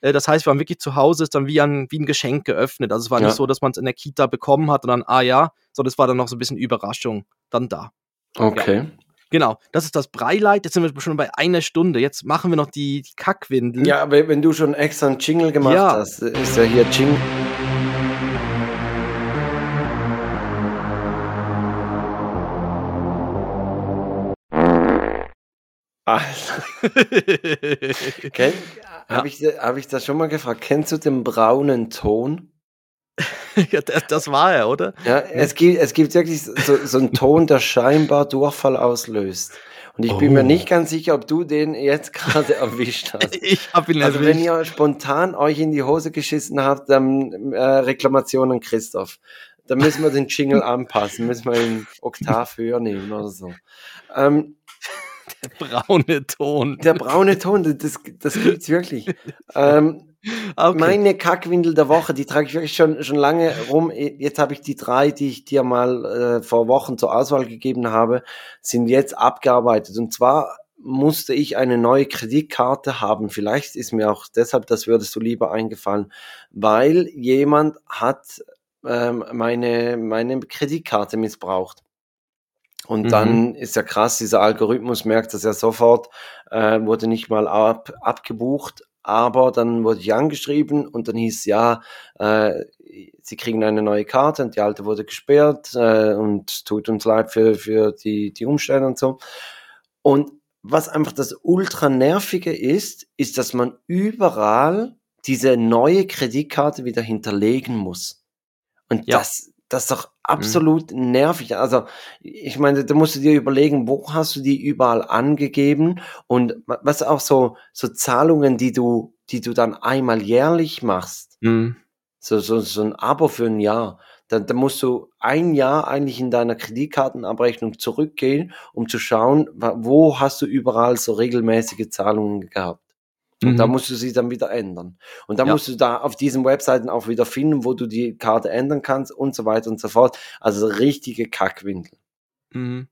Äh, das heißt, wir waren wirklich zu Hause, ist dann wie ein, wie ein Geschenk geöffnet. Also es war ja. nicht so, dass man es in der Kita bekommen hat und dann, ah ja, sondern es war dann noch so ein bisschen Überraschung dann da. Okay. Ja. Genau, das ist das Breileit. Jetzt sind wir schon bei einer Stunde. Jetzt machen wir noch die, die Kackwindel. Ja, aber wenn du schon extra einen Jingle gemacht ja. hast, ist ja hier Jingle. Also. okay. Ja. Habe ich, hab ich das schon mal gefragt? Kennst du den braunen Ton? ja, das, das, war er, oder? Ja, es gibt, es gibt wirklich so, so einen Ton, der scheinbar Durchfall auslöst. Und ich oh. bin mir oh. nicht ganz sicher, ob du den jetzt gerade erwischt hast. ich habe ihn also erwischt. wenn ihr spontan euch in die Hose geschissen habt, dann äh, Reklamation an Christoph. Dann müssen wir den Jingle anpassen, müssen wir ihn Oktav höher nehmen oder so. Ähm, braune Ton. Der braune Ton, das, das gibt's wirklich. ähm, okay. Meine Kackwindel der Woche, die trage ich wirklich schon, schon lange rum. Jetzt habe ich die drei, die ich dir mal äh, vor Wochen zur Auswahl gegeben habe, sind jetzt abgearbeitet. Und zwar musste ich eine neue Kreditkarte haben. Vielleicht ist mir auch deshalb, das würdest du lieber eingefallen, weil jemand hat ähm, meine, meine Kreditkarte missbraucht. Und mhm. dann ist ja krass, dieser Algorithmus merkt das ja sofort, äh, wurde nicht mal ab, abgebucht, aber dann wurde ich angeschrieben und dann hieß ja, äh, sie kriegen eine neue Karte und die alte wurde gesperrt äh, und tut uns leid für, für die, die Umstände und so. Und was einfach das ultra nervige ist, ist, dass man überall diese neue Kreditkarte wieder hinterlegen muss. Und ja. das, das ist doch Mhm. absolut mhm. nervig. Also, ich meine, da musst du dir überlegen, wo hast du die überall angegeben und was auch so, so Zahlungen, die du, die du dann einmal jährlich machst. Mhm. So, so, so ein Abo für ein Jahr. Da, da musst du ein Jahr eigentlich in deiner Kreditkartenabrechnung zurückgehen, um zu schauen, wo hast du überall so regelmäßige Zahlungen gehabt. Und mhm. da musst du sie dann wieder ändern. Und dann ja. musst du da auf diesen Webseiten auch wieder finden, wo du die Karte ändern kannst und so weiter und so fort. Also richtige Kackwinkel. Mhm.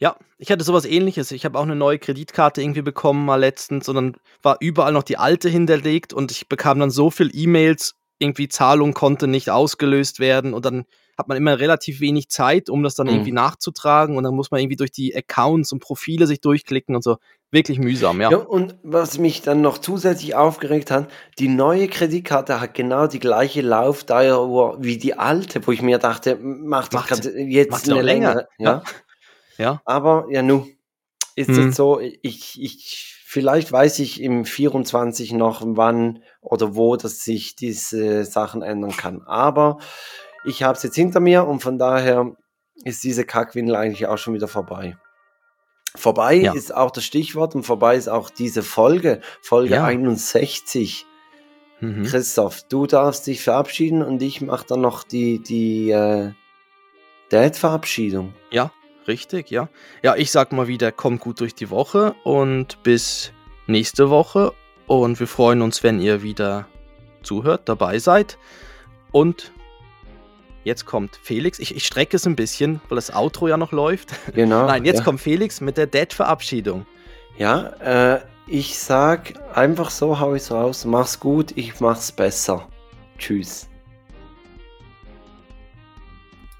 Ja, ich hatte sowas ähnliches. Ich habe auch eine neue Kreditkarte irgendwie bekommen mal letztens und dann war überall noch die alte hinterlegt und ich bekam dann so viel E-Mails, irgendwie Zahlung konnte nicht ausgelöst werden und dann hat man immer relativ wenig Zeit, um das dann mhm. irgendwie nachzutragen und dann muss man irgendwie durch die Accounts und Profile sich durchklicken und so. Wirklich mühsam, ja. ja. Und was mich dann noch zusätzlich aufgeregt hat, die neue Kreditkarte hat genau die gleiche Laufdauer wie die alte, wo ich mir dachte, macht doch jetzt eine längere. Ja. ja. Aber ja, nu ist es mhm. so, ich, ich, vielleicht weiß ich im 24 noch, wann oder wo, dass sich diese Sachen ändern kann. Aber ich habe es jetzt hinter mir und von daher ist diese Kackwindel eigentlich auch schon wieder vorbei. Vorbei ja. ist auch das Stichwort und vorbei ist auch diese Folge, Folge ja. 61. Mhm. Christoph, du darfst dich verabschieden und ich mache dann noch die, die äh, Dad-Verabschiedung. Ja, richtig, ja. Ja, ich sag mal wieder, komm gut durch die Woche und bis nächste Woche. Und wir freuen uns, wenn ihr wieder zuhört, dabei seid. Und Jetzt kommt Felix. Ich, ich strecke es ein bisschen, weil das Outro ja noch läuft. Genau. Nein, jetzt ja. kommt Felix mit der Dead-Verabschiedung. Ja, äh, ich sag einfach so, hau ich raus. Mach's gut, ich mach's besser. Tschüss.